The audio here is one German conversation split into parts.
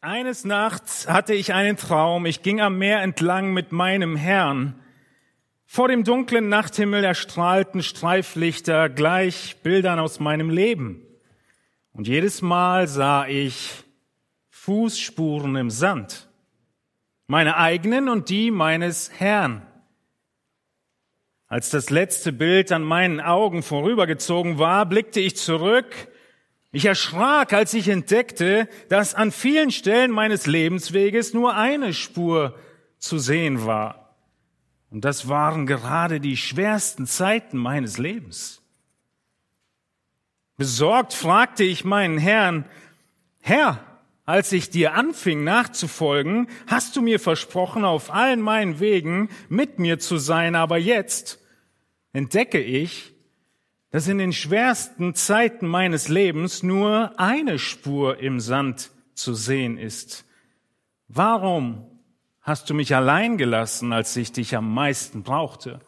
Eines Nachts hatte ich einen Traum. Ich ging am Meer entlang mit meinem Herrn. Vor dem dunklen Nachthimmel erstrahlten Streiflichter gleich Bildern aus meinem Leben. Und jedes Mal sah ich Fußspuren im Sand. Meine eigenen und die meines Herrn. Als das letzte Bild an meinen Augen vorübergezogen war, blickte ich zurück ich erschrak, als ich entdeckte, dass an vielen Stellen meines Lebensweges nur eine Spur zu sehen war. Und das waren gerade die schwersten Zeiten meines Lebens. Besorgt fragte ich meinen Herrn, Herr, als ich dir anfing nachzufolgen, hast du mir versprochen, auf allen meinen Wegen mit mir zu sein, aber jetzt entdecke ich, dass in den schwersten Zeiten meines Lebens nur eine Spur im Sand zu sehen ist. Warum hast du mich allein gelassen, als ich dich am meisten brauchte?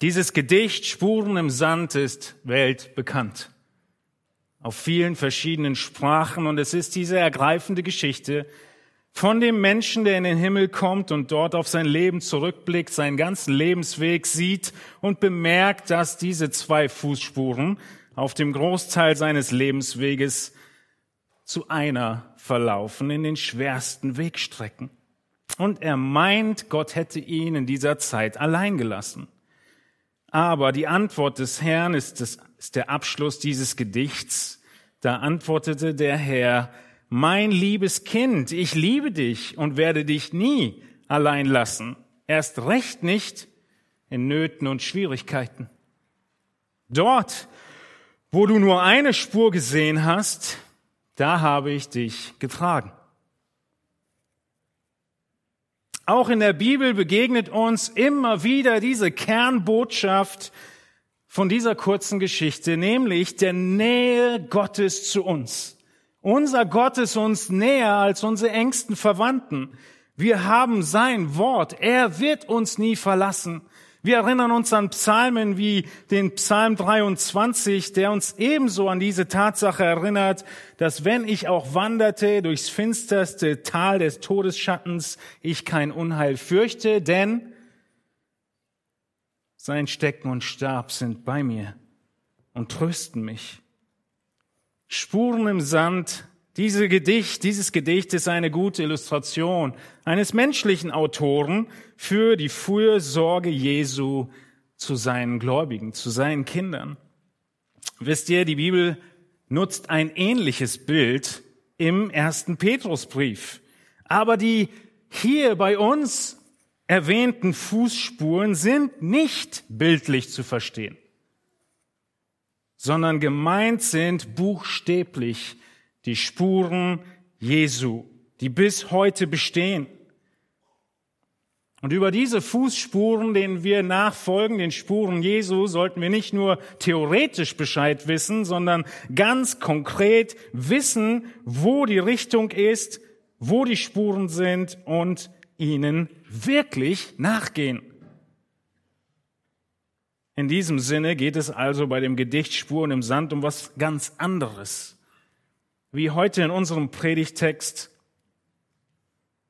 Dieses Gedicht Spuren im Sand ist weltbekannt. Auf vielen verschiedenen Sprachen und es ist diese ergreifende Geschichte von dem Menschen, der in den Himmel kommt und dort auf sein Leben zurückblickt, seinen ganzen Lebensweg sieht und bemerkt, dass diese zwei Fußspuren auf dem Großteil seines Lebensweges zu einer verlaufen in den schwersten Wegstrecken. Und er meint, Gott hätte ihn in dieser Zeit allein gelassen. Aber die Antwort des Herrn ist, das, ist der Abschluss dieses Gedichts. Da antwortete der Herr, mein liebes Kind, ich liebe dich und werde dich nie allein lassen, erst recht nicht in Nöten und Schwierigkeiten. Dort, wo du nur eine Spur gesehen hast, da habe ich dich getragen. Auch in der Bibel begegnet uns immer wieder diese Kernbotschaft von dieser kurzen Geschichte, nämlich der Nähe Gottes zu uns. Unser Gott ist uns näher als unsere engsten Verwandten. Wir haben sein Wort. Er wird uns nie verlassen. Wir erinnern uns an Psalmen wie den Psalm 23, der uns ebenso an diese Tatsache erinnert, dass wenn ich auch wanderte durchs finsterste Tal des Todesschattens, ich kein Unheil fürchte, denn sein Stecken und Stab sind bei mir und trösten mich. Spuren im Sand. Diese Gedicht, dieses Gedicht ist eine gute Illustration eines menschlichen Autoren für die Fürsorge Jesu zu seinen Gläubigen, zu seinen Kindern. Wisst ihr, die Bibel nutzt ein ähnliches Bild im ersten Petrusbrief. Aber die hier bei uns erwähnten Fußspuren sind nicht bildlich zu verstehen sondern gemeint sind buchstäblich die Spuren Jesu, die bis heute bestehen. Und über diese Fußspuren, denen wir nachfolgen, den Spuren Jesu, sollten wir nicht nur theoretisch Bescheid wissen, sondern ganz konkret wissen, wo die Richtung ist, wo die Spuren sind und ihnen wirklich nachgehen. In diesem Sinne geht es also bei dem Gedicht Spuren im Sand um was ganz anderes. Wie heute in unserem Predigtext,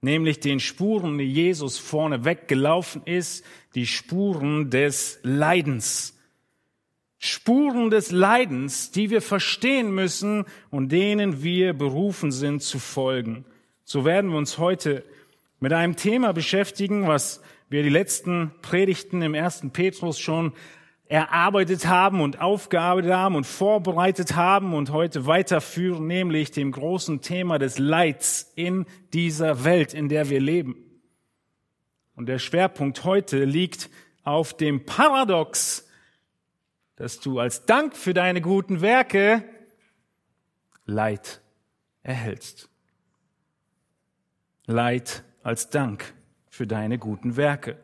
nämlich den Spuren, die Jesus vorne weggelaufen ist, die Spuren des Leidens. Spuren des Leidens, die wir verstehen müssen und denen wir berufen sind zu folgen. So werden wir uns heute mit einem Thema beschäftigen, was wir die letzten Predigten im ersten Petrus schon erarbeitet haben und aufgearbeitet haben und vorbereitet haben und heute weiterführen, nämlich dem großen Thema des Leids in dieser Welt, in der wir leben. Und der Schwerpunkt heute liegt auf dem Paradox, dass du als Dank für deine guten Werke Leid erhältst. Leid als Dank für deine guten Werke.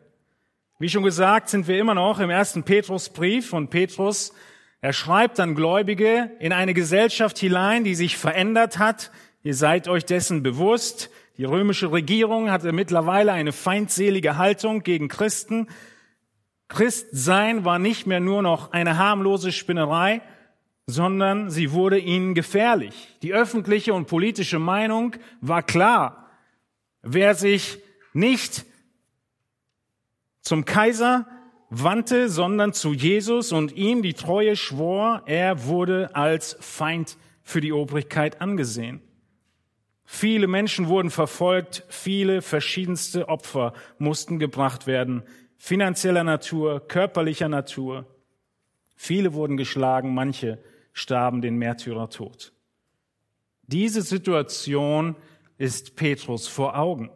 Wie schon gesagt, sind wir immer noch im ersten Petrusbrief und Petrus, er schreibt an Gläubige in eine Gesellschaft hinein, die sich verändert hat. Ihr seid euch dessen bewusst. Die römische Regierung hatte mittlerweile eine feindselige Haltung gegen Christen. Christsein war nicht mehr nur noch eine harmlose Spinnerei, sondern sie wurde ihnen gefährlich. Die öffentliche und politische Meinung war klar. Wer sich nicht zum Kaiser wandte, sondern zu Jesus und ihm die Treue schwor, er wurde als Feind für die Obrigkeit angesehen. Viele Menschen wurden verfolgt, viele verschiedenste Opfer mussten gebracht werden, finanzieller Natur, körperlicher Natur. Viele wurden geschlagen, manche starben den Märtyrertod. Diese Situation ist Petrus vor Augen.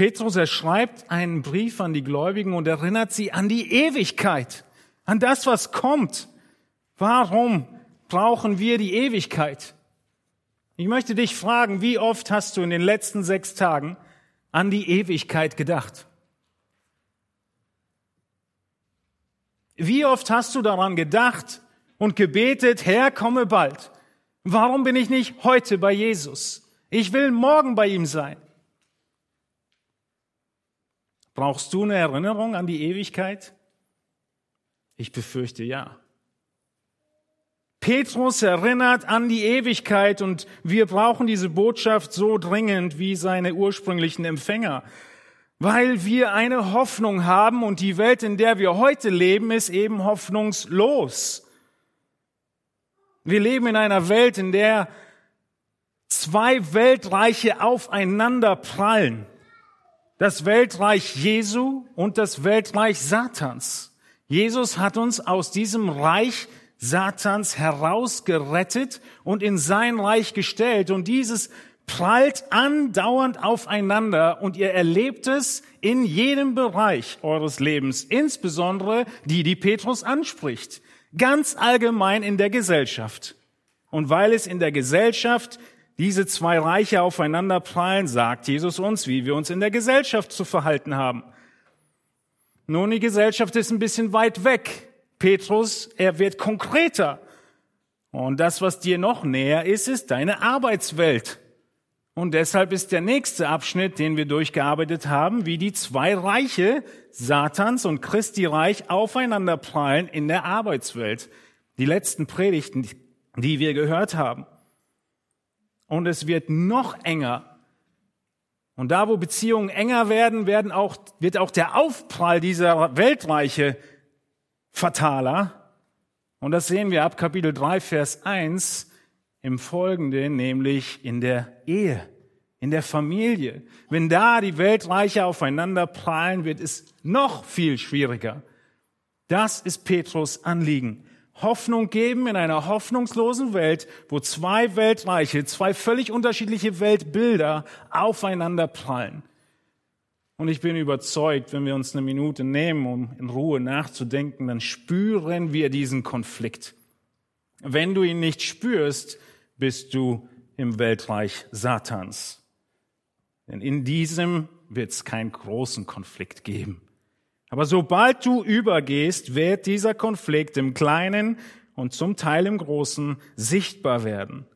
Petrus, er schreibt einen Brief an die Gläubigen und erinnert sie an die Ewigkeit, an das, was kommt. Warum brauchen wir die Ewigkeit? Ich möchte dich fragen, wie oft hast du in den letzten sechs Tagen an die Ewigkeit gedacht? Wie oft hast du daran gedacht, und gebetet, Herr, komme bald. Warum bin ich nicht heute bei Jesus? Ich will morgen bei ihm sein. Brauchst du eine Erinnerung an die Ewigkeit? Ich befürchte ja. Petrus erinnert an die Ewigkeit und wir brauchen diese Botschaft so dringend wie seine ursprünglichen Empfänger, weil wir eine Hoffnung haben und die Welt, in der wir heute leben, ist eben hoffnungslos. Wir leben in einer Welt, in der zwei Weltreiche aufeinander prallen. Das Weltreich Jesu und das Weltreich Satans. Jesus hat uns aus diesem Reich Satans herausgerettet und in sein Reich gestellt. Und dieses prallt andauernd aufeinander und ihr erlebt es in jedem Bereich eures Lebens, insbesondere die, die Petrus anspricht ganz allgemein in der Gesellschaft. Und weil es in der Gesellschaft diese zwei Reiche aufeinander prallen, sagt Jesus uns, wie wir uns in der Gesellschaft zu verhalten haben. Nun, die Gesellschaft ist ein bisschen weit weg. Petrus, er wird konkreter. Und das, was dir noch näher ist, ist deine Arbeitswelt. Und deshalb ist der nächste Abschnitt, den wir durchgearbeitet haben, wie die zwei Reiche Satans und Christi Reich aufeinander prallen in der Arbeitswelt. Die letzten Predigten, die wir gehört haben. Und es wird noch enger. Und da, wo Beziehungen enger werden, werden auch, wird auch der Aufprall dieser Weltreiche fataler. Und das sehen wir ab Kapitel 3, Vers 1 im Folgenden, nämlich in der Ehe, in der Familie. Wenn da die Weltreiche aufeinander prallen, wird es noch viel schwieriger. Das ist Petrus Anliegen. Hoffnung geben in einer hoffnungslosen Welt, wo zwei Weltreiche, zwei völlig unterschiedliche Weltbilder aufeinander prallen. Und ich bin überzeugt, wenn wir uns eine Minute nehmen, um in Ruhe nachzudenken, dann spüren wir diesen Konflikt. Wenn du ihn nicht spürst, bist du im Weltreich Satans. Denn in diesem wird es keinen großen Konflikt geben. Aber sobald du übergehst, wird dieser Konflikt im Kleinen und zum Teil im Großen sichtbar werden.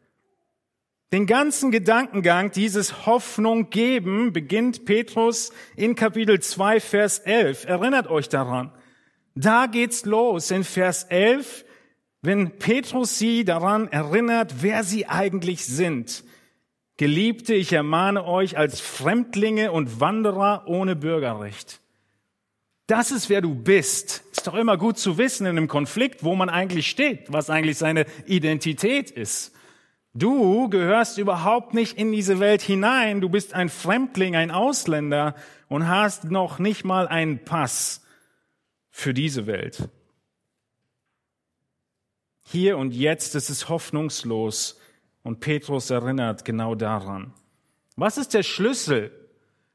Den ganzen Gedankengang dieses Hoffnung geben beginnt Petrus in Kapitel 2, Vers 11. Erinnert euch daran. Da geht's los. In Vers 11 wenn Petrus sie daran erinnert, wer sie eigentlich sind. Geliebte, ich ermahne euch als Fremdlinge und Wanderer ohne Bürgerrecht. Das ist, wer du bist. Ist doch immer gut zu wissen in einem Konflikt, wo man eigentlich steht, was eigentlich seine Identität ist. Du gehörst überhaupt nicht in diese Welt hinein. Du bist ein Fremdling, ein Ausländer und hast noch nicht mal einen Pass für diese Welt. Hier und jetzt ist es hoffnungslos und Petrus erinnert genau daran. Was ist der Schlüssel?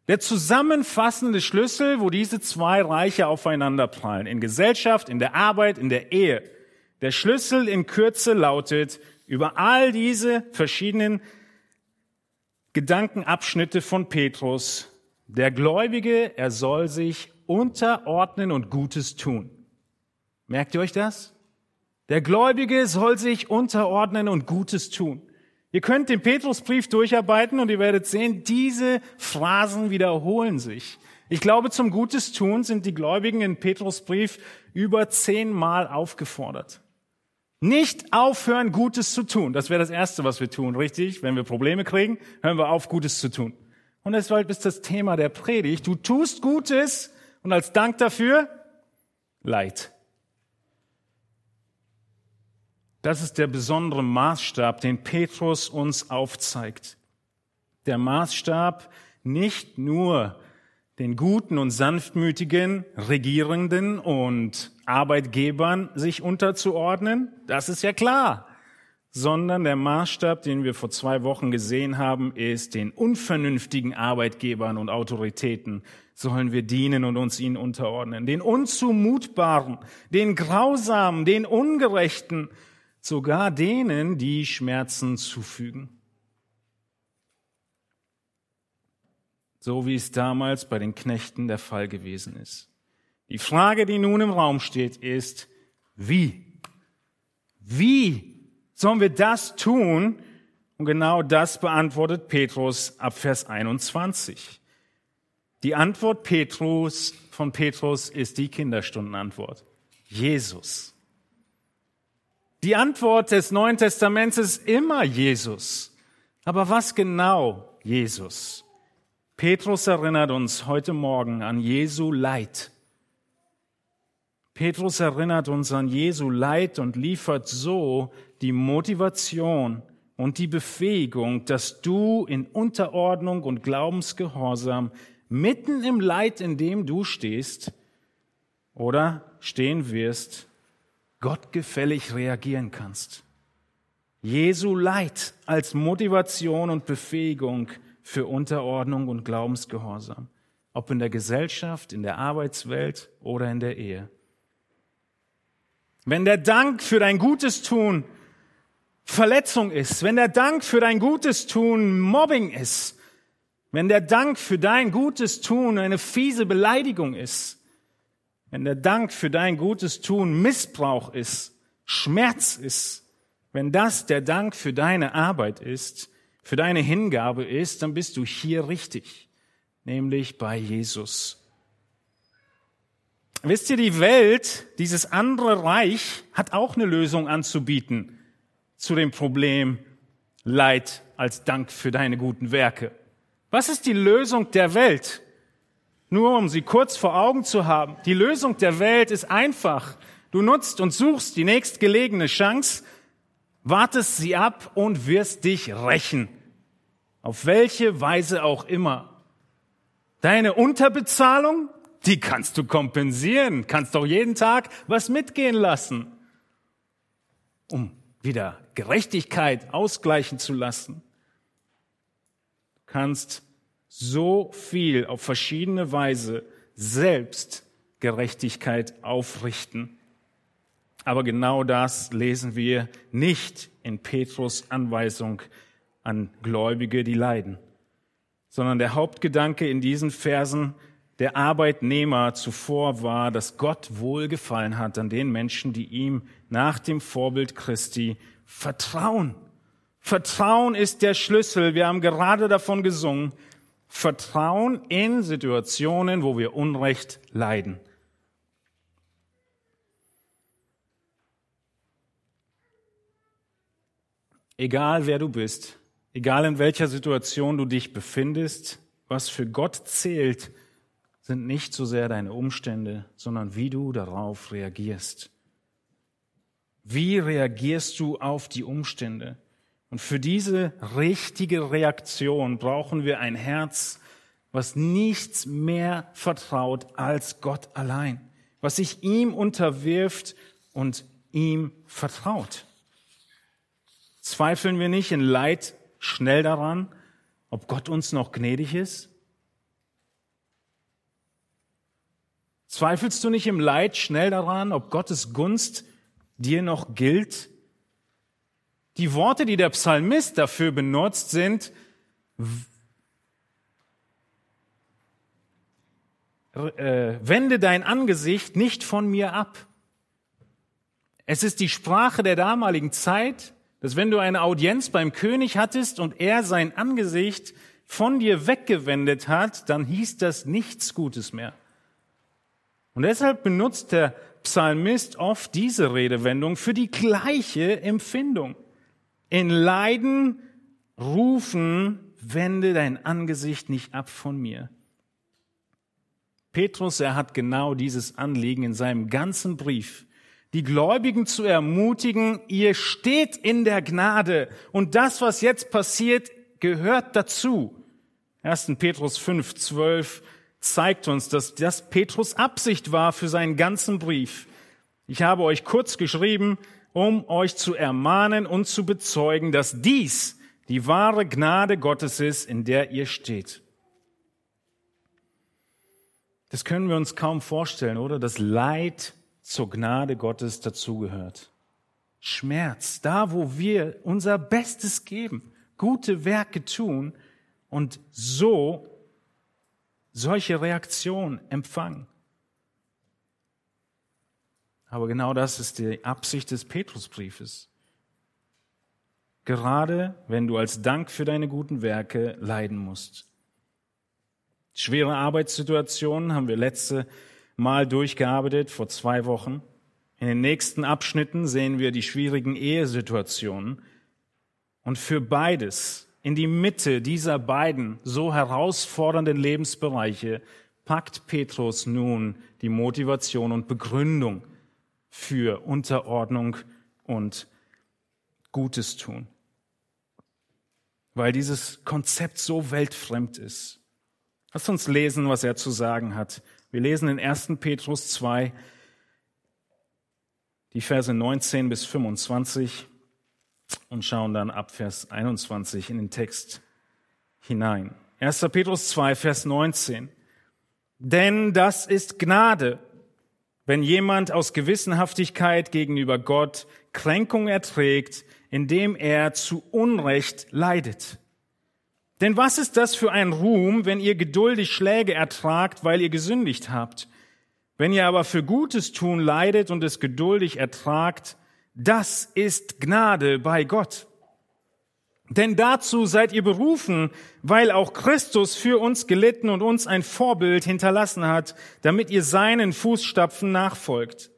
Der zusammenfassende Schlüssel, wo diese zwei Reiche aufeinanderprallen. In Gesellschaft, in der Arbeit, in der Ehe. Der Schlüssel in Kürze lautet, über all diese verschiedenen Gedankenabschnitte von Petrus, der Gläubige, er soll sich unterordnen und Gutes tun. Merkt ihr euch das? Der Gläubige soll sich unterordnen und Gutes tun. Ihr könnt den Petrusbrief durcharbeiten und ihr werdet sehen, diese Phrasen wiederholen sich. Ich glaube, zum Gutes tun sind die Gläubigen in Petrusbrief über zehnmal aufgefordert. Nicht aufhören, Gutes zu tun. Das wäre das Erste, was wir tun, richtig? Wenn wir Probleme kriegen, hören wir auf, Gutes zu tun. Und deshalb ist das Thema der Predigt. Du tust Gutes und als Dank dafür Leid. Das ist der besondere Maßstab, den Petrus uns aufzeigt. Der Maßstab nicht nur den guten und sanftmütigen Regierenden und Arbeitgebern sich unterzuordnen, das ist ja klar, sondern der Maßstab, den wir vor zwei Wochen gesehen haben, ist, den unvernünftigen Arbeitgebern und Autoritäten sollen wir dienen und uns ihnen unterordnen, den unzumutbaren, den grausamen, den ungerechten, sogar denen, die Schmerzen zufügen. so wie es damals bei den Knechten der Fall gewesen ist. Die Frage, die nun im Raum steht, ist, wie? Wie sollen wir das tun? Und genau das beantwortet Petrus ab Vers 21. Die Antwort Petrus von Petrus ist die Kinderstundenantwort. Jesus. Die Antwort des Neuen Testaments ist immer Jesus. Aber was genau Jesus? Petrus erinnert uns heute Morgen an Jesu Leid. Petrus erinnert uns an Jesu Leid und liefert so die Motivation und die Befähigung, dass du in Unterordnung und Glaubensgehorsam mitten im Leid, in dem du stehst oder stehen wirst, gottgefällig reagieren kannst. Jesu Leid als Motivation und Befähigung für Unterordnung und Glaubensgehorsam, ob in der Gesellschaft, in der Arbeitswelt oder in der Ehe. Wenn der Dank für dein Gutes tun Verletzung ist, wenn der Dank für dein Gutes tun Mobbing ist, wenn der Dank für dein Gutes tun eine fiese Beleidigung ist, wenn der Dank für dein Gutes tun Missbrauch ist, Schmerz ist, wenn das der Dank für deine Arbeit ist, für deine Hingabe ist, dann bist du hier richtig, nämlich bei Jesus. Wisst ihr, die Welt, dieses andere Reich, hat auch eine Lösung anzubieten zu dem Problem Leid als Dank für deine guten Werke. Was ist die Lösung der Welt? Nur um sie kurz vor Augen zu haben. Die Lösung der Welt ist einfach. Du nutzt und suchst die nächstgelegene Chance, wartest sie ab und wirst dich rächen. Auf welche Weise auch immer. Deine Unterbezahlung, die kannst du kompensieren, kannst doch jeden Tag was mitgehen lassen, um wieder Gerechtigkeit ausgleichen zu lassen. Du kannst so viel auf verschiedene Weise selbst Gerechtigkeit aufrichten. Aber genau das lesen wir nicht in Petrus Anweisung an Gläubige, die leiden, sondern der Hauptgedanke in diesen Versen der Arbeitnehmer zuvor war, dass Gott wohlgefallen hat an den Menschen, die ihm nach dem Vorbild Christi vertrauen. Vertrauen ist der Schlüssel. Wir haben gerade davon gesungen. Vertrauen in Situationen, wo wir Unrecht leiden. Egal wer du bist, Egal in welcher Situation du dich befindest, was für Gott zählt, sind nicht so sehr deine Umstände, sondern wie du darauf reagierst. Wie reagierst du auf die Umstände? Und für diese richtige Reaktion brauchen wir ein Herz, was nichts mehr vertraut als Gott allein, was sich ihm unterwirft und ihm vertraut. Zweifeln wir nicht in Leid schnell daran, ob Gott uns noch gnädig ist? Zweifelst du nicht im Leid schnell daran, ob Gottes Gunst dir noch gilt? Die Worte, die der Psalmist dafür benutzt, sind, äh, wende dein Angesicht nicht von mir ab. Es ist die Sprache der damaligen Zeit, dass wenn du eine Audienz beim König hattest und er sein Angesicht von dir weggewendet hat, dann hieß das nichts Gutes mehr. Und deshalb benutzt der Psalmist oft diese Redewendung für die gleiche Empfindung. In Leiden rufen, wende dein Angesicht nicht ab von mir. Petrus, er hat genau dieses Anliegen in seinem ganzen Brief. Die Gläubigen zu ermutigen, ihr steht in der Gnade und das, was jetzt passiert, gehört dazu. 1. Petrus 5, 12 zeigt uns, dass das Petrus Absicht war für seinen ganzen Brief. Ich habe euch kurz geschrieben, um euch zu ermahnen und zu bezeugen, dass dies die wahre Gnade Gottes ist, in der ihr steht. Das können wir uns kaum vorstellen, oder? Das Leid zur Gnade Gottes dazugehört. Schmerz, da wo wir unser Bestes geben, gute Werke tun und so solche Reaktionen empfangen. Aber genau das ist die Absicht des Petrusbriefes. Gerade wenn du als Dank für deine guten Werke leiden musst. Schwere Arbeitssituationen haben wir letzte Mal durchgearbeitet, vor zwei Wochen. In den nächsten Abschnitten sehen wir die schwierigen Ehesituationen. Und für beides, in die Mitte dieser beiden so herausfordernden Lebensbereiche, packt Petrus nun die Motivation und Begründung für Unterordnung und Gutes tun. Weil dieses Konzept so weltfremd ist. Lass uns lesen, was er zu sagen hat. Wir lesen in 1. Petrus 2, die Verse 19 bis 25 und schauen dann ab Vers 21 in den Text hinein. 1. Petrus 2, Vers 19. Denn das ist Gnade, wenn jemand aus Gewissenhaftigkeit gegenüber Gott Kränkung erträgt, indem er zu Unrecht leidet. Denn was ist das für ein Ruhm, wenn ihr geduldig Schläge ertragt, weil ihr gesündigt habt? Wenn ihr aber für Gutes tun leidet und es geduldig ertragt, das ist Gnade bei Gott. Denn dazu seid ihr berufen, weil auch Christus für uns gelitten und uns ein Vorbild hinterlassen hat, damit ihr seinen Fußstapfen nachfolgt.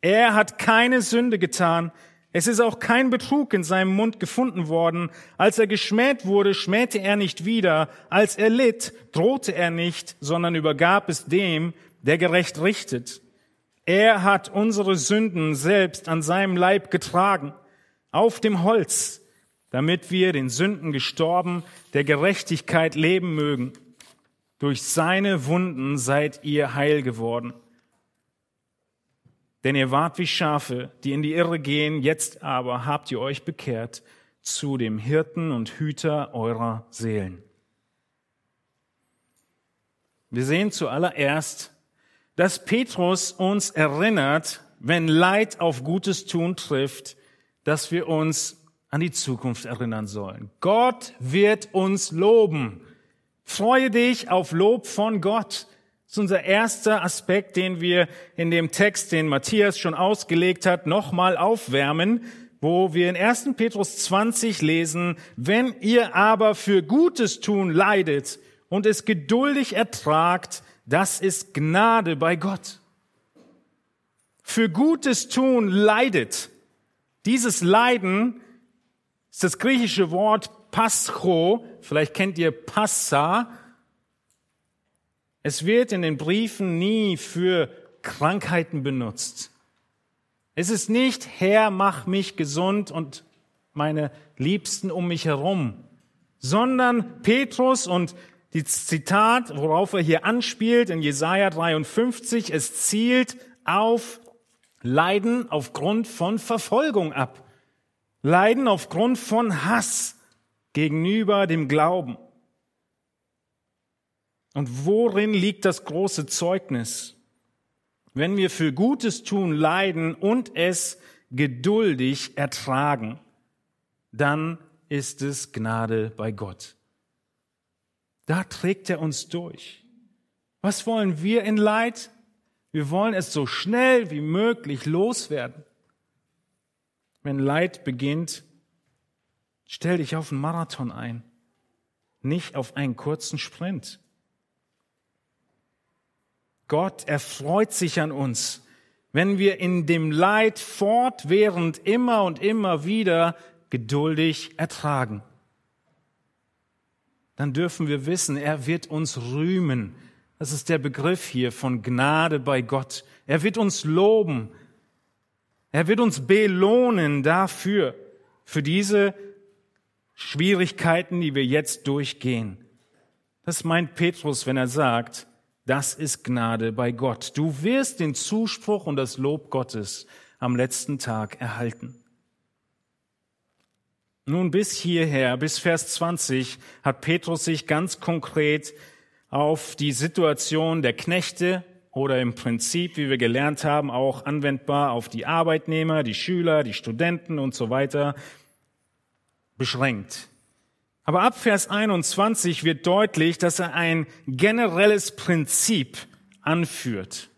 Er hat keine Sünde getan, es ist auch kein Betrug in seinem Mund gefunden worden. Als er geschmäht wurde, schmähte er nicht wieder. Als er litt, drohte er nicht, sondern übergab es dem, der gerecht richtet. Er hat unsere Sünden selbst an seinem Leib getragen, auf dem Holz, damit wir den Sünden gestorben, der Gerechtigkeit leben mögen. Durch seine Wunden seid ihr heil geworden. Denn ihr wart wie Schafe, die in die Irre gehen, jetzt aber habt ihr euch bekehrt zu dem Hirten und Hüter eurer Seelen. Wir sehen zuallererst, dass Petrus uns erinnert, wenn Leid auf Gutes tun trifft, dass wir uns an die Zukunft erinnern sollen. Gott wird uns loben. Freue dich auf Lob von Gott. Das ist unser erster Aspekt, den wir in dem Text, den Matthias schon ausgelegt hat, nochmal aufwärmen, wo wir in 1. Petrus 20 lesen, wenn ihr aber für Gutes tun leidet und es geduldig ertragt, das ist Gnade bei Gott. Für Gutes tun leidet. Dieses Leiden ist das griechische Wort Pascho, vielleicht kennt ihr Passa, es wird in den Briefen nie für Krankheiten benutzt. Es ist nicht, Herr, mach mich gesund und meine Liebsten um mich herum, sondern Petrus und die Zitat, worauf er hier anspielt in Jesaja 53, es zielt auf Leiden aufgrund von Verfolgung ab. Leiden aufgrund von Hass gegenüber dem Glauben. Und worin liegt das große Zeugnis? Wenn wir für Gutes tun leiden und es geduldig ertragen, dann ist es Gnade bei Gott. Da trägt er uns durch. Was wollen wir in Leid? Wir wollen es so schnell wie möglich loswerden. Wenn Leid beginnt, stell dich auf einen Marathon ein, nicht auf einen kurzen Sprint. Gott erfreut sich an uns, wenn wir in dem Leid fortwährend immer und immer wieder geduldig ertragen. Dann dürfen wir wissen, er wird uns rühmen. Das ist der Begriff hier von Gnade bei Gott. Er wird uns loben. Er wird uns belohnen dafür, für diese Schwierigkeiten, die wir jetzt durchgehen. Das meint Petrus, wenn er sagt, das ist Gnade bei Gott. Du wirst den Zuspruch und das Lob Gottes am letzten Tag erhalten. Nun bis hierher, bis Vers 20, hat Petrus sich ganz konkret auf die Situation der Knechte oder im Prinzip, wie wir gelernt haben, auch anwendbar auf die Arbeitnehmer, die Schüler, die Studenten und so weiter beschränkt. Aber ab Vers 21 wird deutlich, dass er ein generelles Prinzip anführt.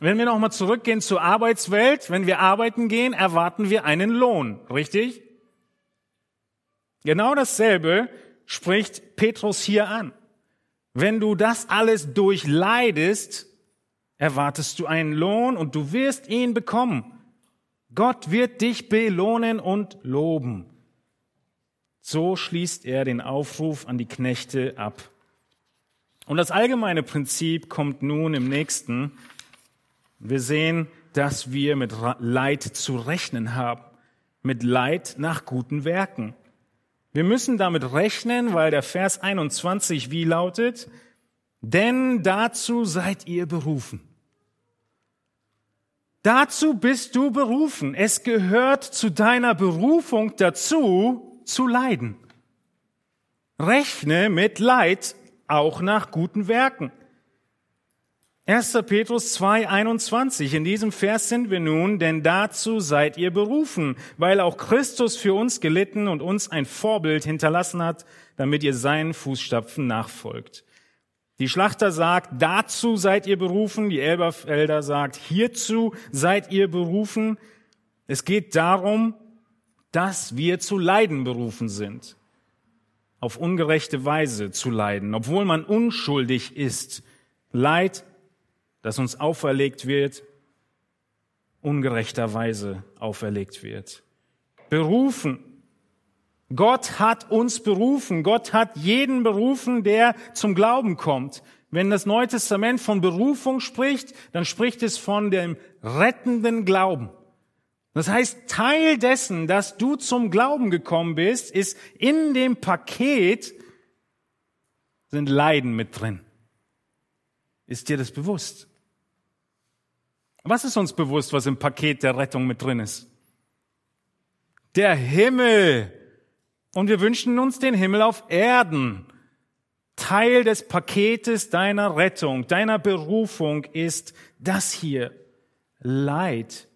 Wenn wir nochmal zurückgehen zur Arbeitswelt, wenn wir arbeiten gehen, erwarten wir einen Lohn, richtig? Genau dasselbe spricht Petrus hier an. Wenn du das alles durchleidest, erwartest du einen Lohn und du wirst ihn bekommen. Gott wird dich belohnen und loben. So schließt er den Aufruf an die Knechte ab. Und das allgemeine Prinzip kommt nun im nächsten. Wir sehen, dass wir mit Leid zu rechnen haben, mit Leid nach guten Werken. Wir müssen damit rechnen, weil der Vers 21 wie lautet, denn dazu seid ihr berufen. Dazu bist du berufen. Es gehört zu deiner Berufung dazu, zu leiden. Rechne mit Leid auch nach guten Werken. 1. Petrus 2, 21. In diesem Vers sind wir nun, denn dazu seid ihr berufen, weil auch Christus für uns gelitten und uns ein Vorbild hinterlassen hat, damit ihr seinen Fußstapfen nachfolgt. Die Schlachter sagt, dazu seid ihr berufen. Die Elberfelder sagt, hierzu seid ihr berufen. Es geht darum, dass wir zu leiden berufen sind. Auf ungerechte Weise zu leiden, obwohl man unschuldig ist. Leid, das uns auferlegt wird, ungerechterweise auferlegt wird. Berufen. Gott hat uns berufen. Gott hat jeden berufen, der zum Glauben kommt. Wenn das Neue Testament von Berufung spricht, dann spricht es von dem rettenden Glauben. Das heißt, Teil dessen, dass du zum Glauben gekommen bist, ist in dem Paket sind Leiden mit drin. Ist dir das bewusst? Was ist uns bewusst, was im Paket der Rettung mit drin ist? Der Himmel. Und wir wünschen uns den Himmel auf Erden. Teil des Paketes deiner Rettung, deiner Berufung ist das hier. Leid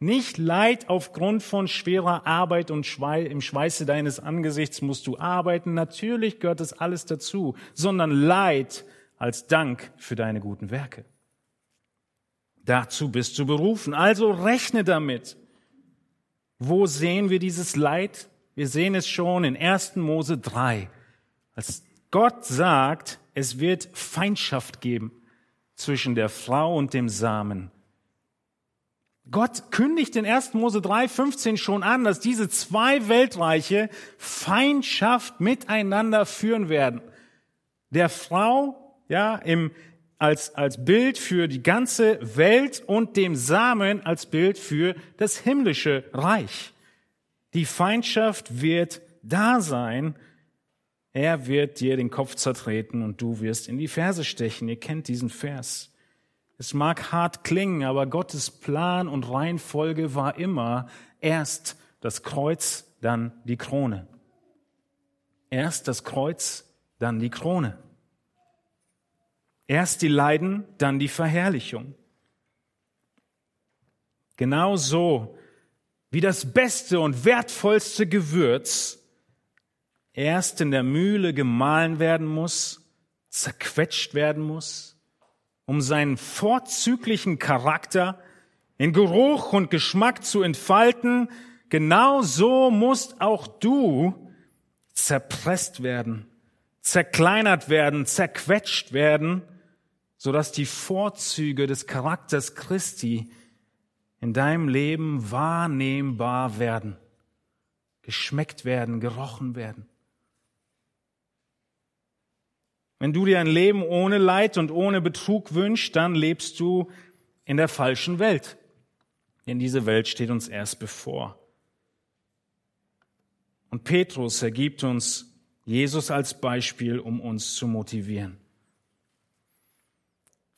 nicht Leid aufgrund von schwerer Arbeit und im Schweiße deines Angesichts musst du arbeiten. Natürlich gehört das alles dazu, sondern Leid als Dank für deine guten Werke. Dazu bist du berufen. Also rechne damit. Wo sehen wir dieses Leid? Wir sehen es schon in 1. Mose 3. Als Gott sagt, es wird Feindschaft geben zwischen der Frau und dem Samen Gott kündigt in 1. Mose 3, 15 schon an, dass diese zwei Weltreiche Feindschaft miteinander führen werden. Der Frau, ja, im, als, als Bild für die ganze Welt und dem Samen als Bild für das himmlische Reich. Die Feindschaft wird da sein. Er wird dir den Kopf zertreten und du wirst in die Ferse stechen. Ihr kennt diesen Vers. Es mag hart klingen, aber Gottes Plan und Reihenfolge war immer erst das Kreuz, dann die Krone. Erst das Kreuz, dann die Krone. Erst die Leiden, dann die Verherrlichung. Genauso wie das beste und wertvollste Gewürz erst in der Mühle gemahlen werden muss, zerquetscht werden muss, um seinen vorzüglichen Charakter in Geruch und Geschmack zu entfalten, genau so musst auch du zerpresst werden, zerkleinert werden, zerquetscht werden, sodass die Vorzüge des Charakters Christi in deinem Leben wahrnehmbar werden, geschmeckt werden, gerochen werden. Wenn du dir ein Leben ohne Leid und ohne Betrug wünschst, dann lebst du in der falschen Welt. Denn diese Welt steht uns erst bevor. Und Petrus ergibt uns Jesus als Beispiel, um uns zu motivieren.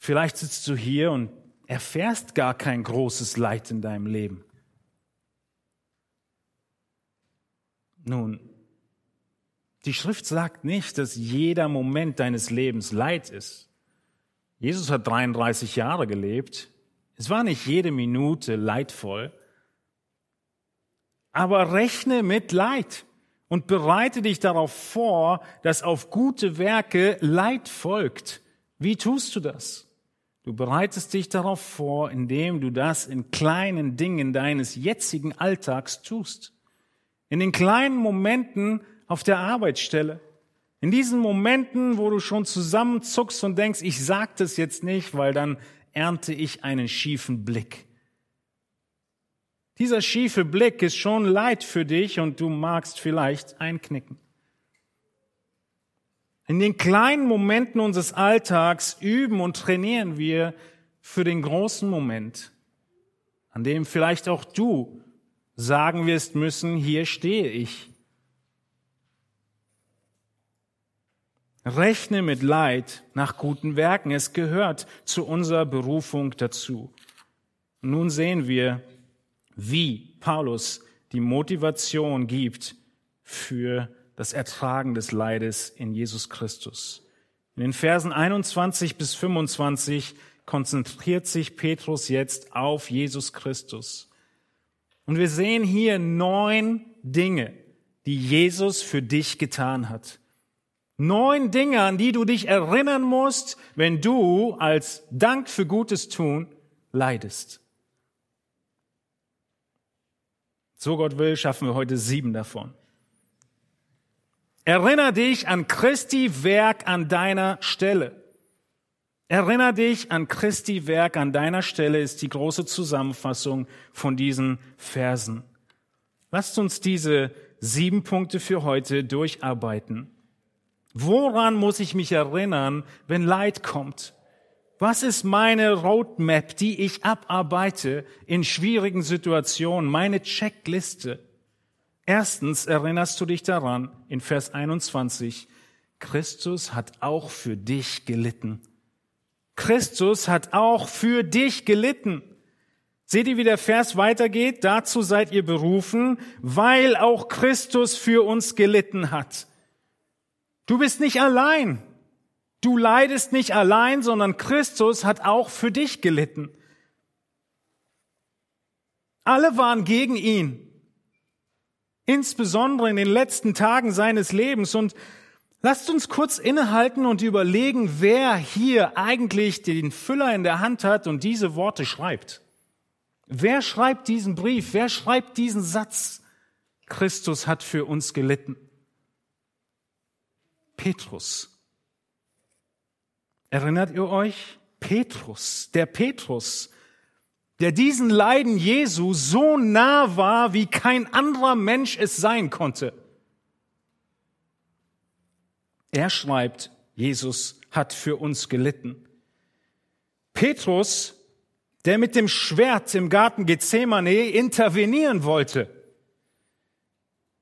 Vielleicht sitzt du hier und erfährst gar kein großes Leid in deinem Leben. Nun, die Schrift sagt nicht, dass jeder Moment deines Lebens Leid ist. Jesus hat 33 Jahre gelebt. Es war nicht jede Minute leidvoll. Aber rechne mit Leid und bereite dich darauf vor, dass auf gute Werke Leid folgt. Wie tust du das? Du bereitest dich darauf vor, indem du das in kleinen Dingen deines jetzigen Alltags tust. In den kleinen Momenten auf der Arbeitsstelle. In diesen Momenten, wo du schon zusammenzuckst und denkst, ich sag das jetzt nicht, weil dann ernte ich einen schiefen Blick. Dieser schiefe Blick ist schon Leid für dich und du magst vielleicht einknicken. In den kleinen Momenten unseres Alltags üben und trainieren wir für den großen Moment, an dem vielleicht auch du sagen wirst müssen, hier stehe ich. Rechne mit Leid nach guten Werken. Es gehört zu unserer Berufung dazu. nun sehen wir, wie Paulus die Motivation gibt für das Ertragen des Leides in Jesus Christus. In den Versen 21 bis 25 konzentriert sich Petrus jetzt auf Jesus Christus. Und wir sehen hier neun Dinge, die Jesus für dich getan hat. Neun Dinge, an die du dich erinnern musst, wenn du als Dank für Gutes tun leidest. So Gott will, schaffen wir heute sieben davon. Erinner dich an Christi Werk an deiner Stelle. Erinner dich an Christi Werk an deiner Stelle ist die große Zusammenfassung von diesen Versen. Lasst uns diese sieben Punkte für heute durcharbeiten. Woran muss ich mich erinnern, wenn Leid kommt? Was ist meine Roadmap, die ich abarbeite in schwierigen Situationen, meine Checkliste? Erstens erinnerst du dich daran, in Vers 21, Christus hat auch für dich gelitten. Christus hat auch für dich gelitten. Seht ihr, wie der Vers weitergeht? Dazu seid ihr berufen, weil auch Christus für uns gelitten hat. Du bist nicht allein. Du leidest nicht allein, sondern Christus hat auch für dich gelitten. Alle waren gegen ihn insbesondere in den letzten Tagen seines Lebens. Und lasst uns kurz innehalten und überlegen, wer hier eigentlich den Füller in der Hand hat und diese Worte schreibt. Wer schreibt diesen Brief? Wer schreibt diesen Satz? Christus hat für uns gelitten. Petrus. Erinnert ihr euch? Petrus, der Petrus, der diesen Leiden Jesu so nah war, wie kein anderer Mensch es sein konnte. Er schreibt, Jesus hat für uns gelitten. Petrus, der mit dem Schwert im Garten Gethsemane intervenieren wollte.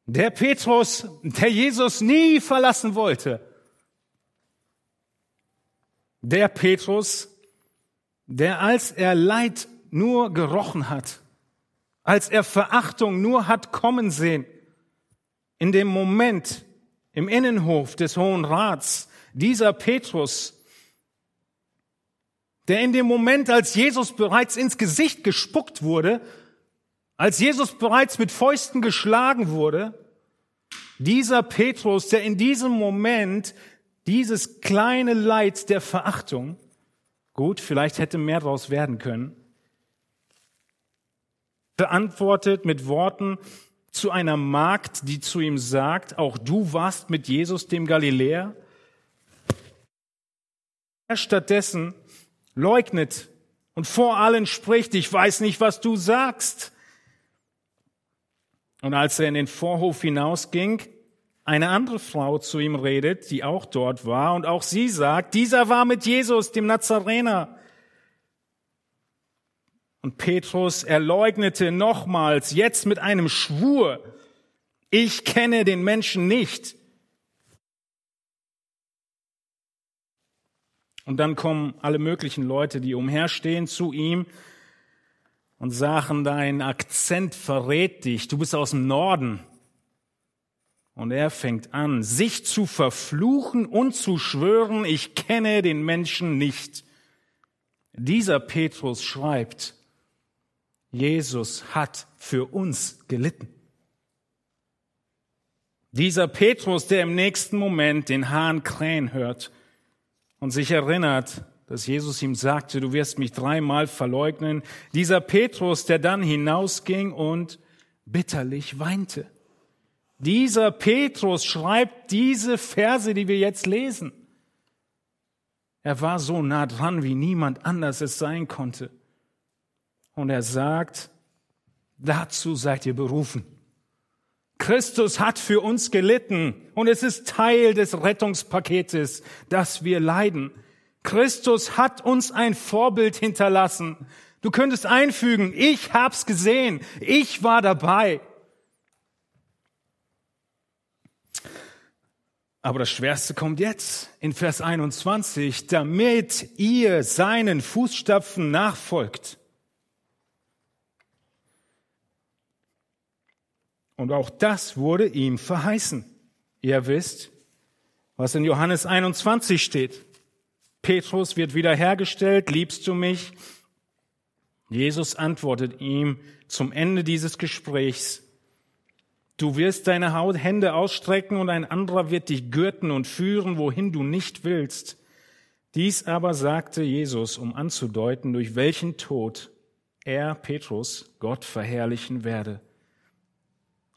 Der Petrus, der Jesus nie verlassen wollte. Der Petrus, der als er Leid nur gerochen hat, als er Verachtung nur hat kommen sehen, in dem Moment im Innenhof des Hohen Rats, dieser Petrus, der in dem Moment, als Jesus bereits ins Gesicht gespuckt wurde, als Jesus bereits mit Fäusten geschlagen wurde, dieser Petrus, der in diesem Moment dieses kleine Leid der Verachtung, gut, vielleicht hätte mehr daraus werden können, beantwortet mit Worten zu einer Magd, die zu ihm sagt, auch du warst mit Jesus dem Galiläer. Er stattdessen leugnet und vor allen spricht, ich weiß nicht, was du sagst. Und als er in den Vorhof hinausging, eine andere Frau zu ihm redet, die auch dort war, und auch sie sagt, dieser war mit Jesus, dem Nazarener. Und Petrus erleugnete nochmals, jetzt mit einem Schwur, ich kenne den Menschen nicht. Und dann kommen alle möglichen Leute, die umherstehen, zu ihm und sagen, dein Akzent verrät dich, du bist aus dem Norden. Und er fängt an, sich zu verfluchen und zu schwören, ich kenne den Menschen nicht. Dieser Petrus schreibt, Jesus hat für uns gelitten. Dieser Petrus, der im nächsten Moment den Hahn krähen hört und sich erinnert, dass Jesus ihm sagte, du wirst mich dreimal verleugnen. Dieser Petrus, der dann hinausging und bitterlich weinte. Dieser Petrus schreibt diese Verse, die wir jetzt lesen. Er war so nah dran, wie niemand anders es sein konnte. Und er sagt, dazu seid ihr berufen. Christus hat für uns gelitten und es ist Teil des Rettungspaketes, dass wir leiden. Christus hat uns ein Vorbild hinterlassen. Du könntest einfügen, ich hab's gesehen, ich war dabei. Aber das Schwerste kommt jetzt in Vers 21, damit ihr seinen Fußstapfen nachfolgt. Und auch das wurde ihm verheißen. Ihr wisst, was in Johannes 21 steht. Petrus wird wiederhergestellt, liebst du mich? Jesus antwortet ihm zum Ende dieses Gesprächs, du wirst deine Hände ausstrecken und ein anderer wird dich gürten und führen, wohin du nicht willst. Dies aber sagte Jesus, um anzudeuten, durch welchen Tod er, Petrus, Gott verherrlichen werde.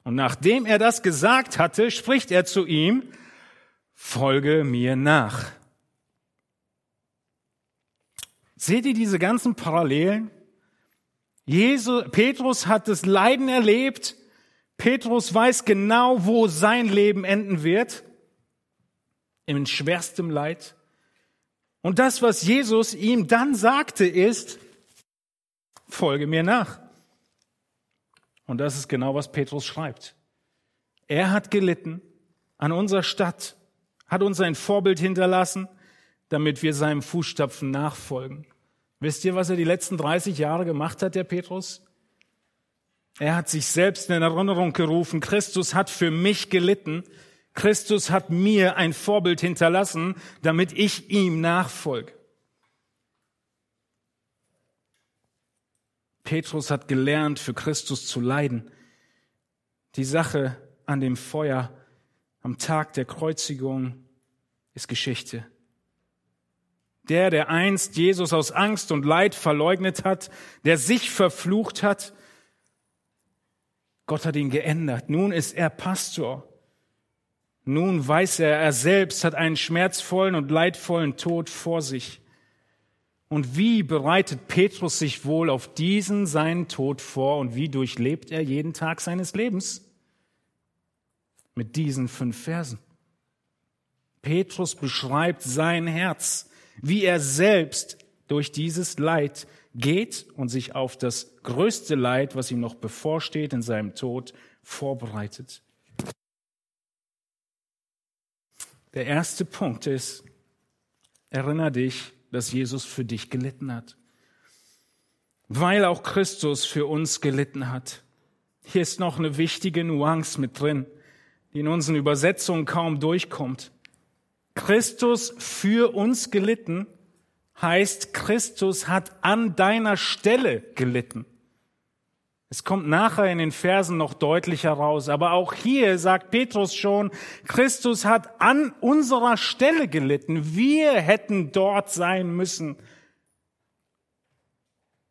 Und nachdem er das gesagt hatte, spricht er zu ihm, folge mir nach. Seht ihr diese ganzen Parallelen? Jesus, Petrus hat das Leiden erlebt. Petrus weiß genau, wo sein Leben enden wird. Im schwerstem Leid. Und das, was Jesus ihm dann sagte, ist, folge mir nach. Und das ist genau, was Petrus schreibt. Er hat gelitten an unserer Stadt, hat uns ein Vorbild hinterlassen, damit wir seinem Fußstapfen nachfolgen. Wisst ihr, was er die letzten 30 Jahre gemacht hat, der Petrus? Er hat sich selbst in Erinnerung gerufen, Christus hat für mich gelitten, Christus hat mir ein Vorbild hinterlassen, damit ich ihm nachfolge. Petrus hat gelernt, für Christus zu leiden. Die Sache an dem Feuer am Tag der Kreuzigung ist Geschichte. Der, der einst Jesus aus Angst und Leid verleugnet hat, der sich verflucht hat, Gott hat ihn geändert. Nun ist er Pastor. Nun weiß er, er selbst hat einen schmerzvollen und leidvollen Tod vor sich. Und wie bereitet Petrus sich wohl auf diesen seinen Tod vor und wie durchlebt er jeden Tag seines Lebens? Mit diesen fünf Versen. Petrus beschreibt sein Herz wie er selbst durch dieses Leid geht und sich auf das größte Leid, was ihm noch bevorsteht in seinem Tod, vorbereitet. Der erste Punkt ist, erinnere dich, dass Jesus für dich gelitten hat. Weil auch Christus für uns gelitten hat. Hier ist noch eine wichtige Nuance mit drin, die in unseren Übersetzungen kaum durchkommt. Christus für uns gelitten heißt, Christus hat an deiner Stelle gelitten. Es kommt nachher in den Versen noch deutlicher raus, aber auch hier sagt Petrus schon, Christus hat an unserer Stelle gelitten. Wir hätten dort sein müssen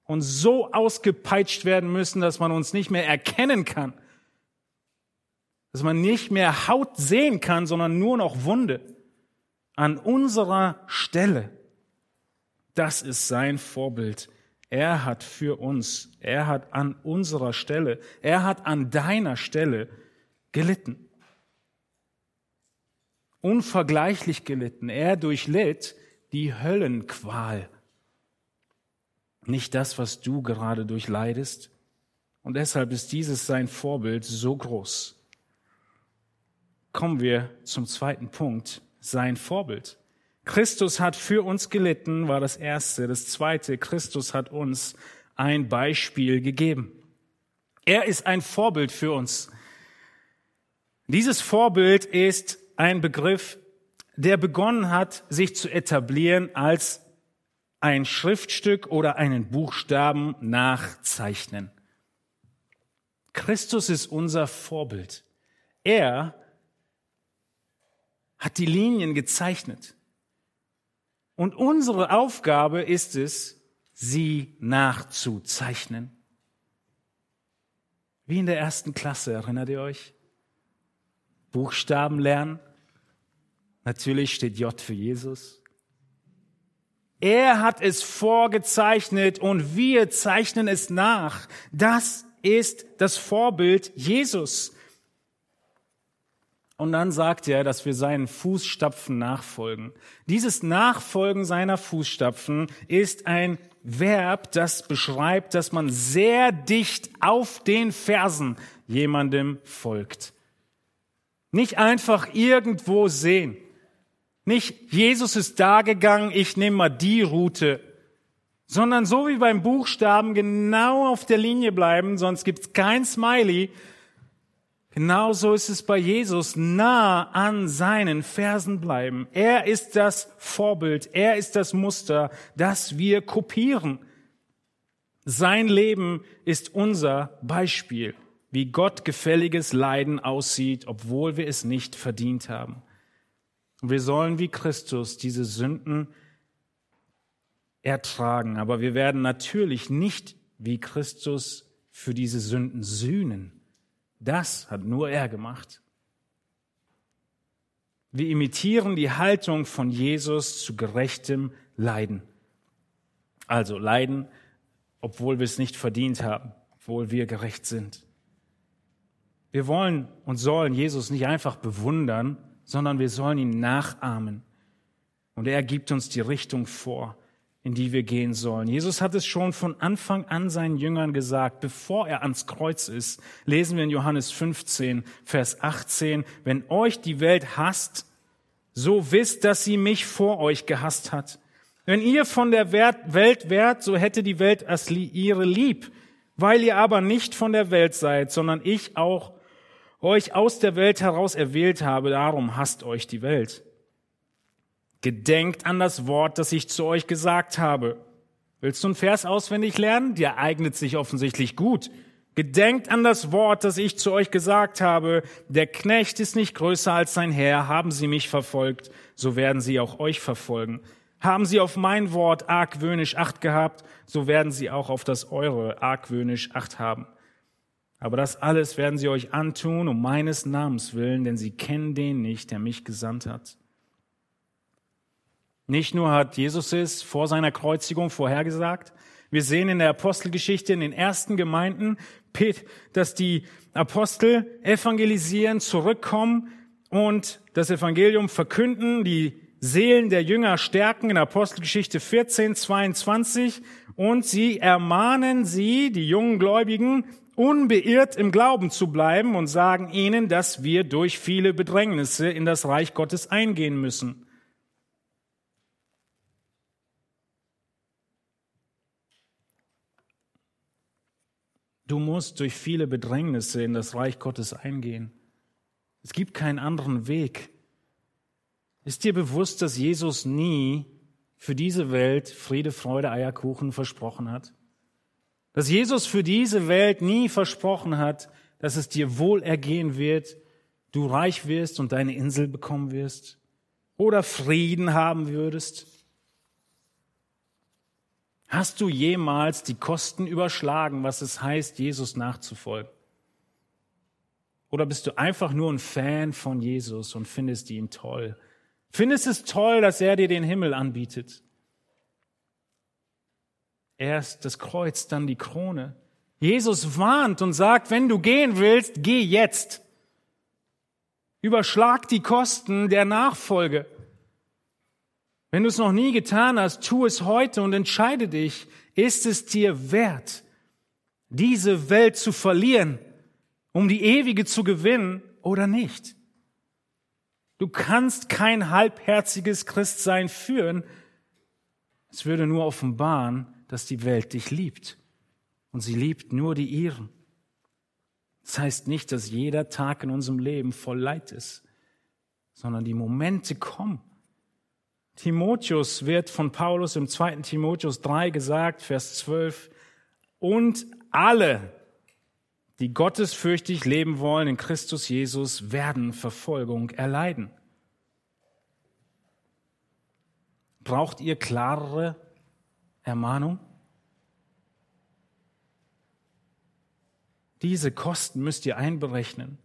und so ausgepeitscht werden müssen, dass man uns nicht mehr erkennen kann, dass man nicht mehr Haut sehen kann, sondern nur noch Wunde an unserer Stelle. Das ist sein Vorbild. Er hat für uns, er hat an unserer Stelle, er hat an deiner Stelle gelitten. Unvergleichlich gelitten. Er durchlitt die Höllenqual. Nicht das, was du gerade durchleidest. Und deshalb ist dieses sein Vorbild so groß. Kommen wir zum zweiten Punkt, sein Vorbild. Christus hat für uns gelitten, war das erste. Das zweite, Christus hat uns ein Beispiel gegeben. Er ist ein Vorbild für uns. Dieses Vorbild ist ein Begriff, der begonnen hat, sich zu etablieren als ein Schriftstück oder einen Buchstaben nachzeichnen. Christus ist unser Vorbild. Er hat die Linien gezeichnet. Und unsere Aufgabe ist es, sie nachzuzeichnen. Wie in der ersten Klasse, erinnert ihr euch? Buchstaben lernen. Natürlich steht J für Jesus. Er hat es vorgezeichnet und wir zeichnen es nach. Das ist das Vorbild Jesus. Und dann sagt er, dass wir seinen Fußstapfen nachfolgen. Dieses Nachfolgen seiner Fußstapfen ist ein Verb, das beschreibt, dass man sehr dicht auf den Fersen jemandem folgt. Nicht einfach irgendwo sehen. Nicht Jesus ist da gegangen, ich nehme mal die Route, sondern so wie beim Buchstaben genau auf der Linie bleiben, sonst gibt's kein Smiley, Genauso ist es bei Jesus, nah an seinen Fersen bleiben. Er ist das Vorbild, er ist das Muster, das wir kopieren. Sein Leben ist unser Beispiel, wie Gott gefälliges Leiden aussieht, obwohl wir es nicht verdient haben. Wir sollen wie Christus diese Sünden ertragen, aber wir werden natürlich nicht wie Christus für diese Sünden sühnen. Das hat nur er gemacht. Wir imitieren die Haltung von Jesus zu gerechtem Leiden. Also Leiden, obwohl wir es nicht verdient haben, obwohl wir gerecht sind. Wir wollen und sollen Jesus nicht einfach bewundern, sondern wir sollen ihn nachahmen. Und er gibt uns die Richtung vor in die wir gehen sollen. Jesus hat es schon von Anfang an seinen Jüngern gesagt, bevor er ans Kreuz ist. Lesen wir in Johannes 15, Vers 18, wenn euch die Welt hasst, so wisst, dass sie mich vor euch gehasst hat. Wenn ihr von der Welt wärt, so hätte die Welt es ihre lieb. Weil ihr aber nicht von der Welt seid, sondern ich auch euch aus der Welt heraus erwählt habe, darum hasst euch die Welt. Gedenkt an das Wort, das ich zu euch gesagt habe. Willst du einen Vers auswendig lernen? Der eignet sich offensichtlich gut. Gedenkt an das Wort, das ich zu euch gesagt habe. Der Knecht ist nicht größer als sein Herr. Haben sie mich verfolgt, so werden sie auch euch verfolgen. Haben sie auf mein Wort argwöhnisch Acht gehabt, so werden sie auch auf das eure argwöhnisch Acht haben. Aber das alles werden sie euch antun, um meines Namens willen, denn sie kennen den nicht, der mich gesandt hat. Nicht nur hat Jesus es vor seiner Kreuzigung vorhergesagt, wir sehen in der Apostelgeschichte in den ersten Gemeinden, dass die Apostel evangelisieren, zurückkommen und das Evangelium verkünden, die Seelen der Jünger stärken in Apostelgeschichte 14, 22 und sie ermahnen sie, die jungen Gläubigen, unbeirrt im Glauben zu bleiben und sagen ihnen, dass wir durch viele Bedrängnisse in das Reich Gottes eingehen müssen. Du musst durch viele Bedrängnisse in das Reich Gottes eingehen. Es gibt keinen anderen Weg. Ist dir bewusst, dass Jesus nie für diese Welt Friede, Freude, Eierkuchen versprochen hat? Dass Jesus für diese Welt nie versprochen hat, dass es dir wohl ergehen wird, du reich wirst und deine Insel bekommen wirst oder Frieden haben würdest? Hast du jemals die Kosten überschlagen, was es heißt, Jesus nachzufolgen? Oder bist du einfach nur ein Fan von Jesus und findest ihn toll? Findest es toll, dass er dir den Himmel anbietet? Erst das Kreuz, dann die Krone. Jesus warnt und sagt, wenn du gehen willst, geh jetzt. Überschlag die Kosten der Nachfolge. Wenn du es noch nie getan hast, tu es heute und entscheide dich, ist es dir wert, diese Welt zu verlieren, um die ewige zu gewinnen oder nicht? Du kannst kein halbherziges Christsein führen. Es würde nur offenbaren, dass die Welt dich liebt. Und sie liebt nur die ihren. Das heißt nicht, dass jeder Tag in unserem Leben voll Leid ist, sondern die Momente kommen. Timotheus wird von Paulus im zweiten Timotheus 3 gesagt, Vers 12, und alle, die gottesfürchtig leben wollen in Christus Jesus, werden Verfolgung erleiden. Braucht ihr klarere Ermahnung? Diese Kosten müsst ihr einberechnen.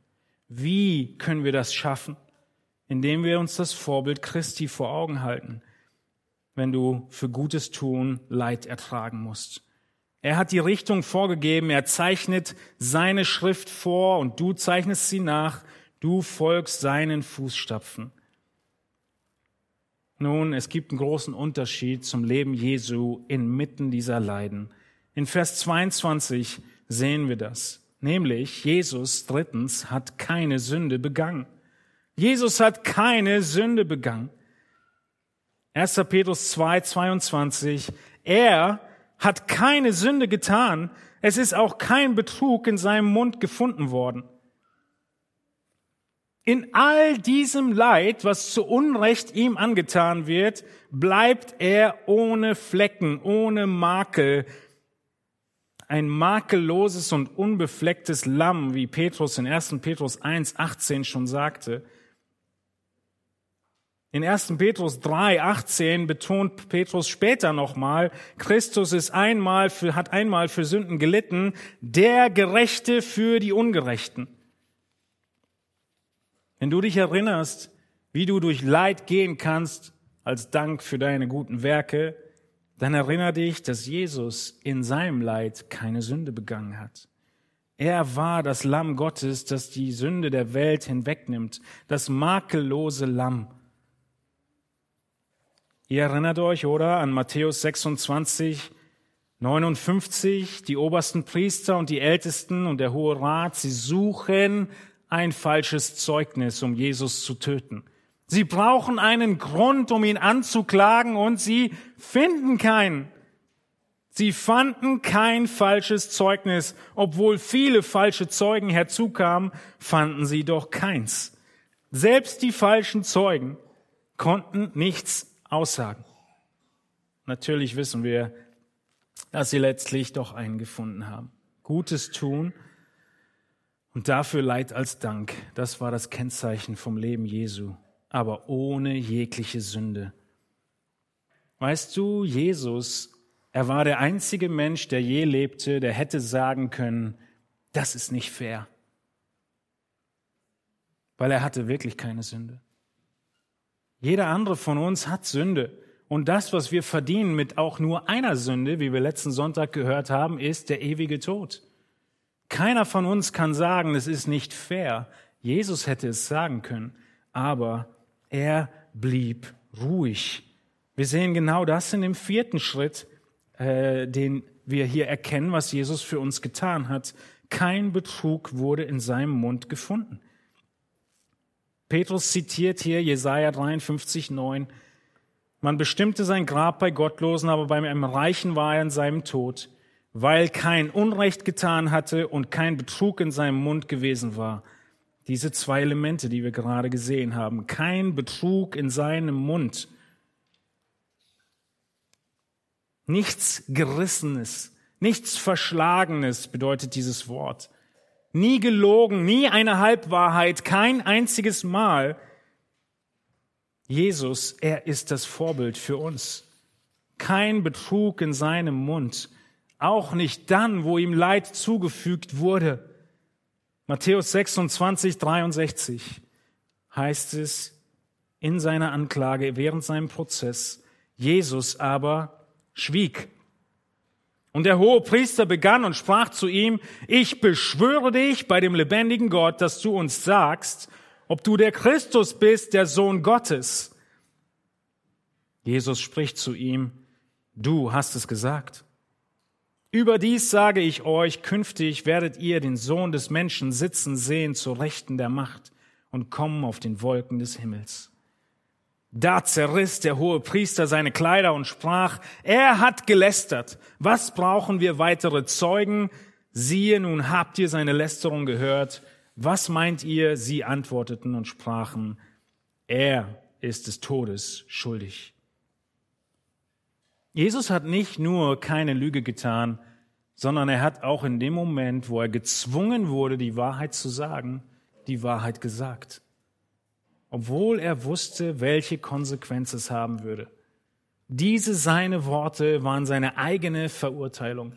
Wie können wir das schaffen? Indem wir uns das Vorbild Christi vor Augen halten, wenn du für Gutes tun Leid ertragen musst. Er hat die Richtung vorgegeben, er zeichnet seine Schrift vor und du zeichnest sie nach, du folgst seinen Fußstapfen. Nun, es gibt einen großen Unterschied zum Leben Jesu inmitten dieser Leiden. In Vers 22 sehen wir das. Nämlich, Jesus drittens hat keine Sünde begangen. Jesus hat keine Sünde begangen. 1. Petrus 2, 22. Er hat keine Sünde getan. Es ist auch kein Betrug in seinem Mund gefunden worden. In all diesem Leid, was zu Unrecht ihm angetan wird, bleibt er ohne Flecken, ohne Makel. Ein makelloses und unbeflecktes Lamm, wie Petrus in 1. Petrus 1, 18 schon sagte. In 1. Petrus 3, 18 betont Petrus später nochmal, Christus ist einmal für, hat einmal für Sünden gelitten, der Gerechte für die Ungerechten. Wenn du dich erinnerst, wie du durch Leid gehen kannst, als Dank für deine guten Werke, dann erinnere dich, dass Jesus in seinem Leid keine Sünde begangen hat. Er war das Lamm Gottes, das die Sünde der Welt hinwegnimmt, das makellose Lamm. Ihr erinnert euch, oder, an Matthäus 26, 59, die obersten Priester und die Ältesten und der Hohe Rat, sie suchen ein falsches Zeugnis, um Jesus zu töten. Sie brauchen einen Grund, um ihn anzuklagen und sie finden keinen. Sie fanden kein falsches Zeugnis, obwohl viele falsche Zeugen herzukamen, fanden sie doch keins. Selbst die falschen Zeugen konnten nichts aussagen. Natürlich wissen wir, dass sie letztlich doch einen gefunden haben. Gutes tun und dafür Leid als Dank. Das war das Kennzeichen vom Leben Jesu, aber ohne jegliche Sünde. Weißt du, Jesus, er war der einzige Mensch, der je lebte, der hätte sagen können, das ist nicht fair. Weil er hatte wirklich keine Sünde. Jeder andere von uns hat Sünde. Und das, was wir verdienen mit auch nur einer Sünde, wie wir letzten Sonntag gehört haben, ist der ewige Tod. Keiner von uns kann sagen, es ist nicht fair. Jesus hätte es sagen können, aber er blieb ruhig. Wir sehen genau das in dem vierten Schritt, äh, den wir hier erkennen, was Jesus für uns getan hat. Kein Betrug wurde in seinem Mund gefunden. Petrus zitiert hier Jesaja 53, 9. Man bestimmte sein Grab bei Gottlosen, aber bei einem Reichen war er in seinem Tod, weil kein Unrecht getan hatte und kein Betrug in seinem Mund gewesen war. Diese zwei Elemente, die wir gerade gesehen haben. Kein Betrug in seinem Mund. Nichts Gerissenes, nichts Verschlagenes bedeutet dieses Wort nie gelogen, nie eine Halbwahrheit, kein einziges Mal. Jesus, er ist das Vorbild für uns. Kein Betrug in seinem Mund, auch nicht dann, wo ihm Leid zugefügt wurde. Matthäus 26, 63 heißt es in seiner Anklage während seinem Prozess, Jesus aber schwieg. Und der hohe Priester begann und sprach zu ihm, ich beschwöre dich bei dem lebendigen Gott, dass du uns sagst, ob du der Christus bist, der Sohn Gottes. Jesus spricht zu ihm, du hast es gesagt. Überdies sage ich euch, künftig werdet ihr den Sohn des Menschen sitzen sehen zur Rechten der Macht und kommen auf den Wolken des Himmels. Da zerriss der hohe Priester seine Kleider und sprach, er hat gelästert. Was brauchen wir weitere Zeugen? Siehe, nun habt ihr seine Lästerung gehört. Was meint ihr? Sie antworteten und sprachen, er ist des Todes schuldig. Jesus hat nicht nur keine Lüge getan, sondern er hat auch in dem Moment, wo er gezwungen wurde, die Wahrheit zu sagen, die Wahrheit gesagt. Obwohl er wusste, welche Konsequenz es haben würde. Diese seine Worte waren seine eigene Verurteilung.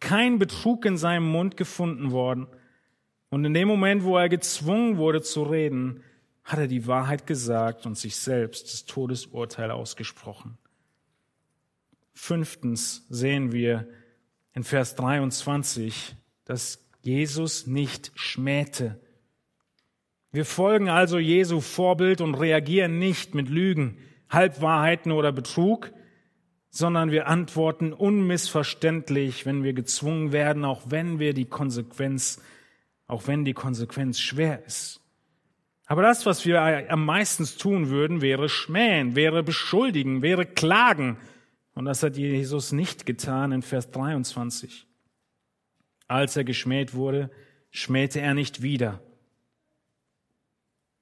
Kein Betrug in seinem Mund gefunden worden. Und in dem Moment, wo er gezwungen wurde zu reden, hat er die Wahrheit gesagt und sich selbst das Todesurteil ausgesprochen. Fünftens sehen wir in Vers 23, dass Jesus nicht schmähte. Wir folgen also Jesu Vorbild und reagieren nicht mit Lügen, Halbwahrheiten oder Betrug, sondern wir antworten unmissverständlich, wenn wir gezwungen werden, auch wenn wir die Konsequenz, auch wenn die Konsequenz schwer ist. Aber das, was wir am meisten tun würden, wäre schmähen, wäre beschuldigen, wäre klagen, und das hat Jesus nicht getan in Vers 23. Als er geschmäht wurde, schmähte er nicht wieder.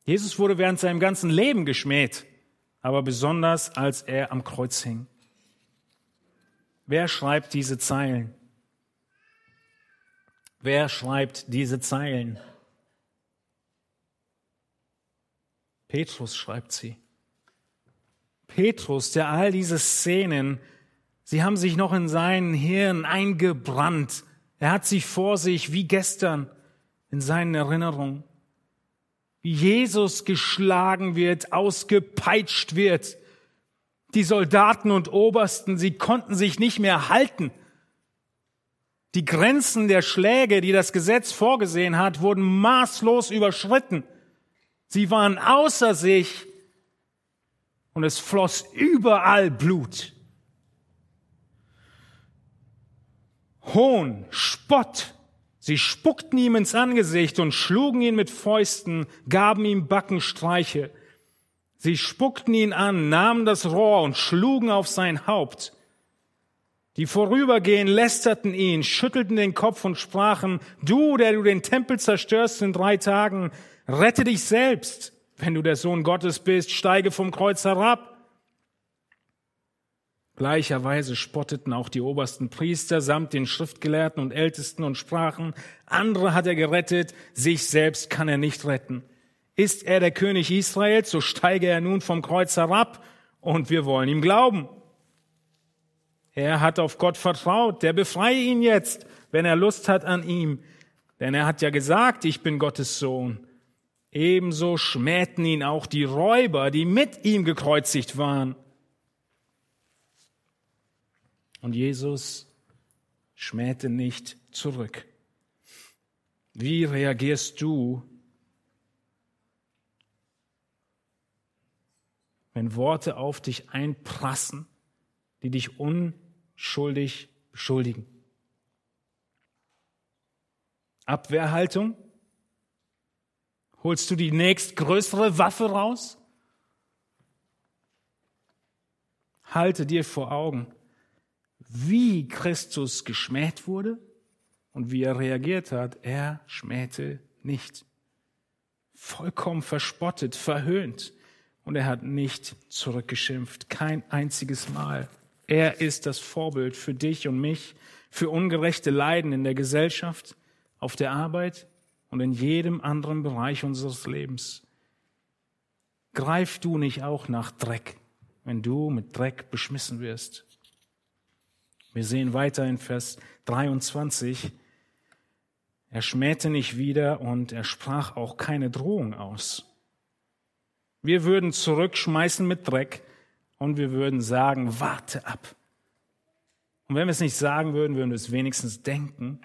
Jesus wurde während seinem ganzen Leben geschmäht, aber besonders als er am Kreuz hing. Wer schreibt diese Zeilen? Wer schreibt diese Zeilen? Petrus schreibt sie. Petrus, der all diese Szenen, sie haben sich noch in seinen Hirn eingebrannt. Er hat sie vor sich wie gestern in seinen Erinnerungen. Jesus geschlagen wird, ausgepeitscht wird. Die Soldaten und Obersten, sie konnten sich nicht mehr halten. Die Grenzen der Schläge, die das Gesetz vorgesehen hat, wurden maßlos überschritten. Sie waren außer sich und es floss überall Blut. Hohn, Spott. Sie spuckten ihm ins Angesicht und schlugen ihn mit Fäusten, gaben ihm Backenstreiche. Sie spuckten ihn an, nahmen das Rohr und schlugen auf sein Haupt. Die vorübergehen lästerten ihn, schüttelten den Kopf und sprachen, du, der du den Tempel zerstörst in drei Tagen, rette dich selbst. Wenn du der Sohn Gottes bist, steige vom Kreuz herab. Gleicherweise spotteten auch die obersten Priester samt den Schriftgelehrten und Ältesten und sprachen, andere hat er gerettet, sich selbst kann er nicht retten. Ist er der König Israels, so steige er nun vom Kreuz herab und wir wollen ihm glauben. Er hat auf Gott vertraut, der befreie ihn jetzt, wenn er Lust hat an ihm. Denn er hat ja gesagt, ich bin Gottes Sohn. Ebenso schmähten ihn auch die Räuber, die mit ihm gekreuzigt waren. Und Jesus schmähte nicht zurück. Wie reagierst du, wenn Worte auf dich einprassen, die dich unschuldig beschuldigen? Abwehrhaltung? Holst du die nächstgrößere Waffe raus? Halte dir vor Augen, wie Christus geschmäht wurde und wie er reagiert hat. Er schmähte nicht. Vollkommen verspottet, verhöhnt. Und er hat nicht zurückgeschimpft. Kein einziges Mal. Er ist das Vorbild für dich und mich, für ungerechte Leiden in der Gesellschaft, auf der Arbeit, und in jedem anderen Bereich unseres Lebens. Greif du nicht auch nach Dreck, wenn du mit Dreck beschmissen wirst. Wir sehen weiter in Vers 23, er schmähte nicht wieder und er sprach auch keine Drohung aus. Wir würden zurückschmeißen mit Dreck und wir würden sagen, warte ab. Und wenn wir es nicht sagen würden, würden wir es wenigstens denken.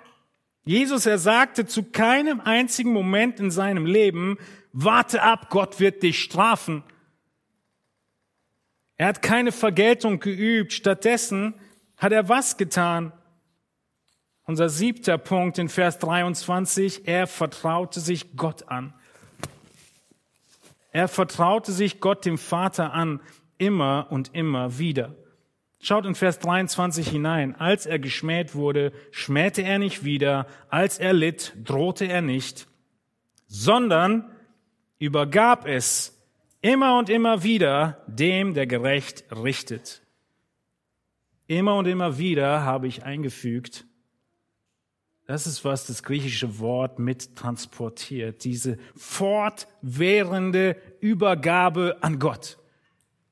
Jesus, er sagte zu keinem einzigen Moment in seinem Leben, warte ab, Gott wird dich strafen. Er hat keine Vergeltung geübt. Stattdessen hat er was getan? Unser siebter Punkt in Vers 23, er vertraute sich Gott an. Er vertraute sich Gott dem Vater an, immer und immer wieder. Schaut in Vers 23 hinein. Als er geschmäht wurde, schmähte er nicht wieder. Als er litt, drohte er nicht, sondern übergab es immer und immer wieder dem, der gerecht richtet. Immer und immer wieder habe ich eingefügt, das ist, was das griechische Wort mit transportiert, diese fortwährende Übergabe an Gott.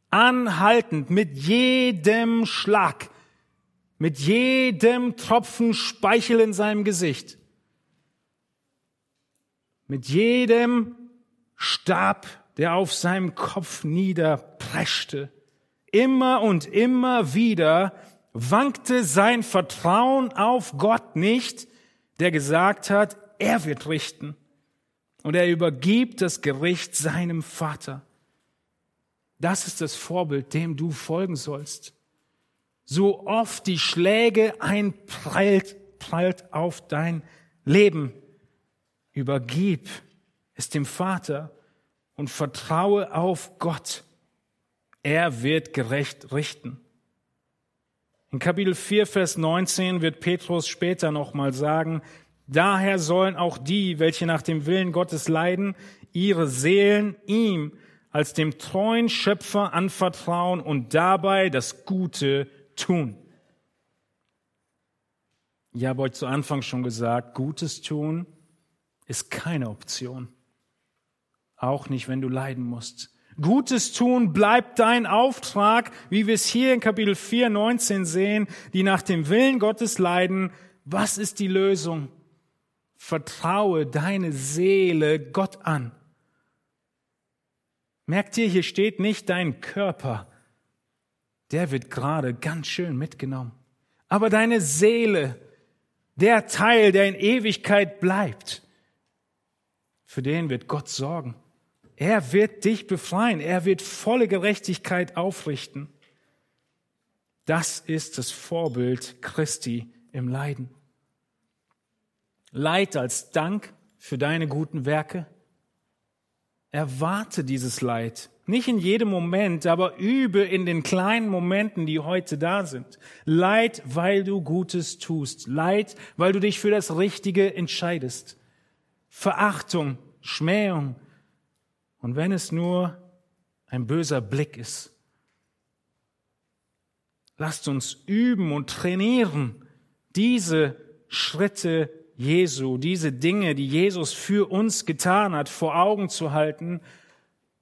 Anhaltend mit jedem Schlag, mit jedem Tropfen Speichel in seinem Gesicht, mit jedem Stab, der auf seinem Kopf niederpreschte. Immer und immer wieder wankte sein Vertrauen auf Gott nicht, der gesagt hat, er wird richten. Und er übergibt das Gericht seinem Vater. Das ist das Vorbild, dem du folgen sollst. So oft die Schläge einprallt, prallt auf dein Leben. Übergib es dem Vater und vertraue auf Gott. Er wird gerecht richten. In Kapitel 4, Vers 19 wird Petrus später nochmal sagen, daher sollen auch die, welche nach dem Willen Gottes leiden, ihre Seelen ihm als dem treuen Schöpfer anvertrauen und dabei das Gute tun. Ich habe euch zu Anfang schon gesagt, Gutes tun ist keine Option. Auch nicht, wenn du leiden musst. Gutes tun bleibt dein Auftrag, wie wir es hier in Kapitel 4, 19 sehen, die nach dem Willen Gottes leiden. Was ist die Lösung? Vertraue deine Seele Gott an. Merkt ihr, hier steht nicht dein Körper. Der wird gerade ganz schön mitgenommen. Aber deine Seele, der Teil, der in Ewigkeit bleibt, für den wird Gott sorgen. Er wird dich befreien. Er wird volle Gerechtigkeit aufrichten. Das ist das Vorbild Christi im Leiden. Leid als Dank für deine guten Werke. Erwarte dieses Leid. Nicht in jedem Moment, aber übe in den kleinen Momenten, die heute da sind. Leid, weil du Gutes tust. Leid, weil du dich für das Richtige entscheidest. Verachtung, Schmähung, und wenn es nur ein böser Blick ist, lasst uns üben und trainieren, diese Schritte Jesu, diese Dinge, die Jesus für uns getan hat, vor Augen zu halten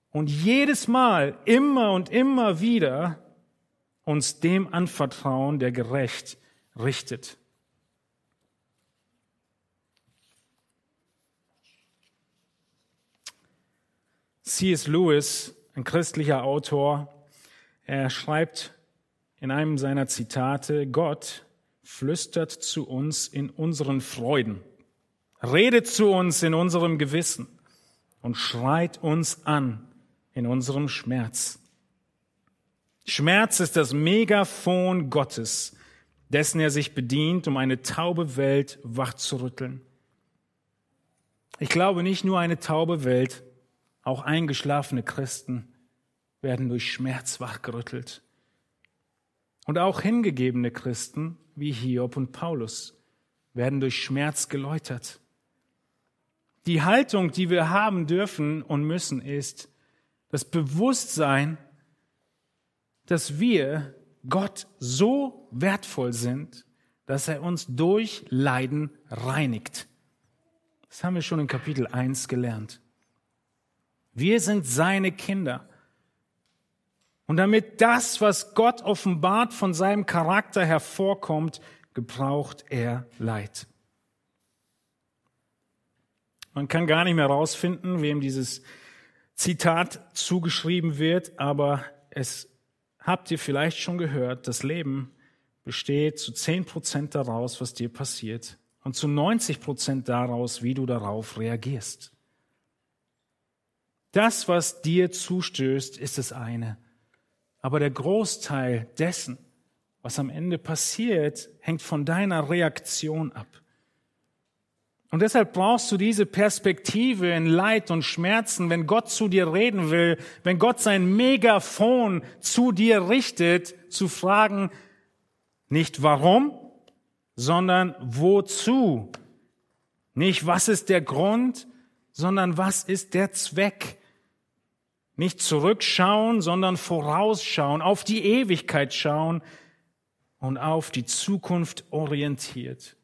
und jedes Mal, immer und immer wieder uns dem anvertrauen, der gerecht richtet. C.S. Lewis, ein christlicher Autor, er schreibt in einem seiner Zitate, Gott flüstert zu uns in unseren Freuden, redet zu uns in unserem Gewissen und schreit uns an in unserem Schmerz. Schmerz ist das Megafon Gottes, dessen er sich bedient, um eine taube Welt wachzurütteln. Ich glaube nicht nur eine taube Welt, auch eingeschlafene Christen werden durch Schmerz wachgerüttelt. Und auch hingegebene Christen wie Hiob und Paulus werden durch Schmerz geläutert. Die Haltung, die wir haben dürfen und müssen, ist das Bewusstsein, dass wir Gott so wertvoll sind, dass er uns durch Leiden reinigt. Das haben wir schon in Kapitel 1 gelernt. Wir sind seine Kinder. Und damit das, was Gott offenbart von seinem Charakter hervorkommt, gebraucht er Leid. Man kann gar nicht mehr herausfinden, wem dieses Zitat zugeschrieben wird, aber es habt ihr vielleicht schon gehört, das Leben besteht zu 10 Prozent daraus, was dir passiert und zu 90 Prozent daraus, wie du darauf reagierst. Das, was dir zustößt, ist das eine. Aber der Großteil dessen, was am Ende passiert, hängt von deiner Reaktion ab. Und deshalb brauchst du diese Perspektive in Leid und Schmerzen, wenn Gott zu dir reden will, wenn Gott sein Megafon zu dir richtet, zu fragen, nicht warum, sondern wozu. Nicht was ist der Grund, sondern was ist der Zweck. Nicht zurückschauen, sondern vorausschauen, auf die Ewigkeit schauen und auf die Zukunft orientiert.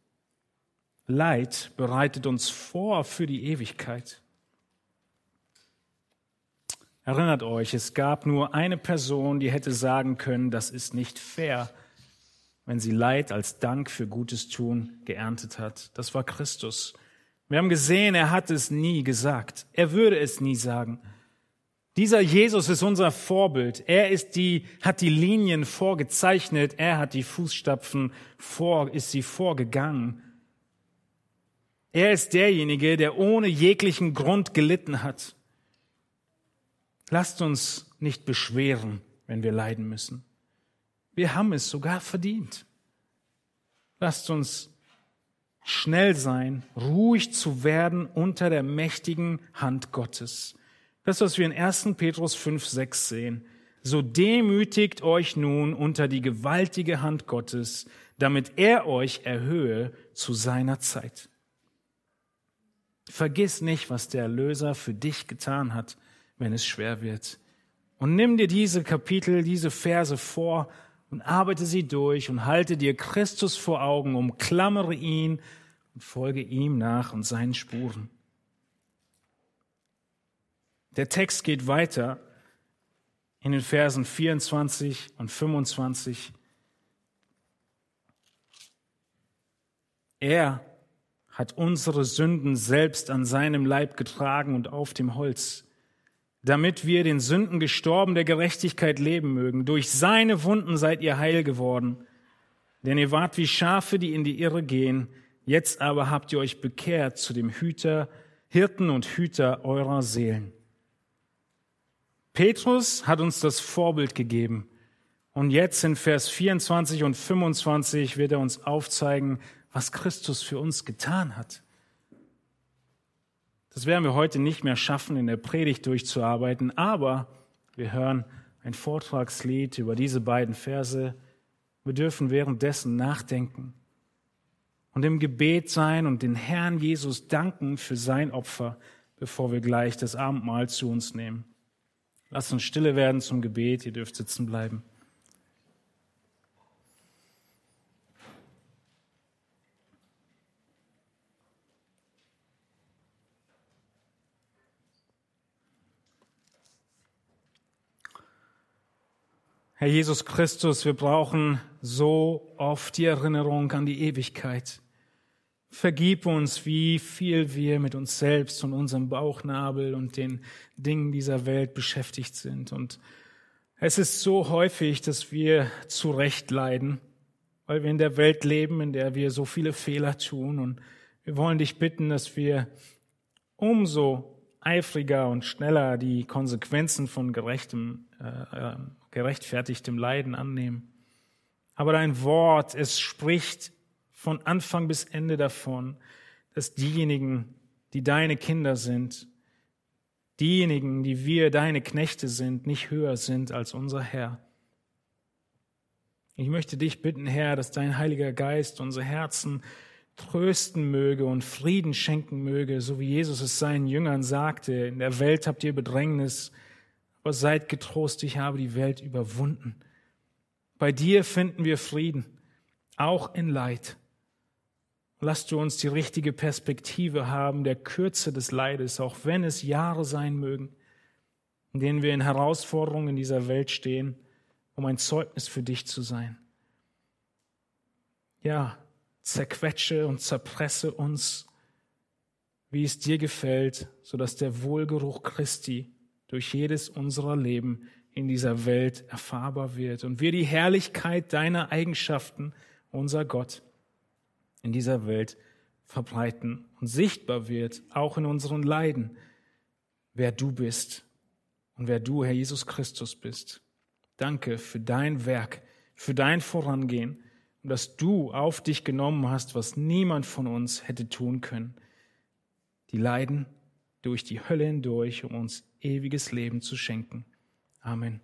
Leid bereitet uns vor für die Ewigkeit. Erinnert euch, es gab nur eine Person, die hätte sagen können, das ist nicht fair, wenn sie Leid als Dank für Gutes tun geerntet hat. Das war Christus. Wir haben gesehen, er hat es nie gesagt. Er würde es nie sagen. Dieser Jesus ist unser Vorbild. Er ist die, hat die Linien vorgezeichnet. Er hat die Fußstapfen vor, ist sie vorgegangen. Er ist derjenige, der ohne jeglichen Grund gelitten hat. Lasst uns nicht beschweren, wenn wir leiden müssen. Wir haben es sogar verdient. Lasst uns schnell sein, ruhig zu werden unter der mächtigen Hand Gottes. Das, was wir in 1. Petrus 5, 6 sehen. So demütigt euch nun unter die gewaltige Hand Gottes, damit er euch erhöhe zu seiner Zeit. Vergiss nicht, was der Erlöser für dich getan hat, wenn es schwer wird. Und nimm dir diese Kapitel, diese Verse vor und arbeite sie durch und halte dir Christus vor Augen, umklammere ihn und folge ihm nach und seinen Spuren. Der Text geht weiter in den Versen 24 und 25. Er hat unsere Sünden selbst an seinem Leib getragen und auf dem Holz, damit wir den Sünden gestorben der Gerechtigkeit leben mögen. Durch seine Wunden seid ihr heil geworden, denn ihr wart wie Schafe, die in die Irre gehen. Jetzt aber habt ihr euch bekehrt zu dem Hüter, Hirten und Hüter eurer Seelen. Petrus hat uns das Vorbild gegeben. Und jetzt in Vers 24 und 25 wird er uns aufzeigen, was Christus für uns getan hat. Das werden wir heute nicht mehr schaffen, in der Predigt durchzuarbeiten, aber wir hören ein Vortragslied über diese beiden Verse. Wir dürfen währenddessen nachdenken und im Gebet sein und den Herrn Jesus danken für sein Opfer, bevor wir gleich das Abendmahl zu uns nehmen. Lasst uns stille werden zum Gebet. Ihr dürft sitzen bleiben. Herr Jesus Christus, wir brauchen so oft die Erinnerung an die Ewigkeit. Vergib uns, wie viel wir mit uns selbst und unserem Bauchnabel und den Dingen dieser Welt beschäftigt sind. Und es ist so häufig, dass wir zu Recht leiden, weil wir in der Welt leben, in der wir so viele Fehler tun. Und wir wollen dich bitten, dass wir umso eifriger und schneller die Konsequenzen von gerechtem äh, äh gerechtfertigtem Leiden annehmen. Aber dein Wort, es spricht von Anfang bis Ende davon, dass diejenigen, die deine Kinder sind, diejenigen, die wir deine Knechte sind, nicht höher sind als unser Herr. Ich möchte dich bitten, Herr, dass dein Heiliger Geist unsere Herzen trösten möge und Frieden schenken möge, so wie Jesus es seinen Jüngern sagte, in der Welt habt ihr Bedrängnis, aber seid getrost, ich habe die Welt überwunden. Bei dir finden wir Frieden, auch in Leid. Lass du uns die richtige Perspektive haben der Kürze des Leides, auch wenn es Jahre sein mögen, in denen wir in Herausforderungen in dieser Welt stehen, um ein Zeugnis für dich zu sein. Ja, zerquetsche und zerpresse uns, wie es dir gefällt, so dass der Wohlgeruch Christi durch jedes unserer Leben in dieser Welt erfahrbar wird und wir die Herrlichkeit deiner Eigenschaften, unser Gott, in dieser Welt verbreiten und sichtbar wird, auch in unseren Leiden, wer du bist und wer du, Herr Jesus Christus, bist. Danke für dein Werk, für dein Vorangehen und dass du auf dich genommen hast, was niemand von uns hätte tun können. Die Leiden durch die Hölle hindurch, um uns ewiges Leben zu schenken. Amen.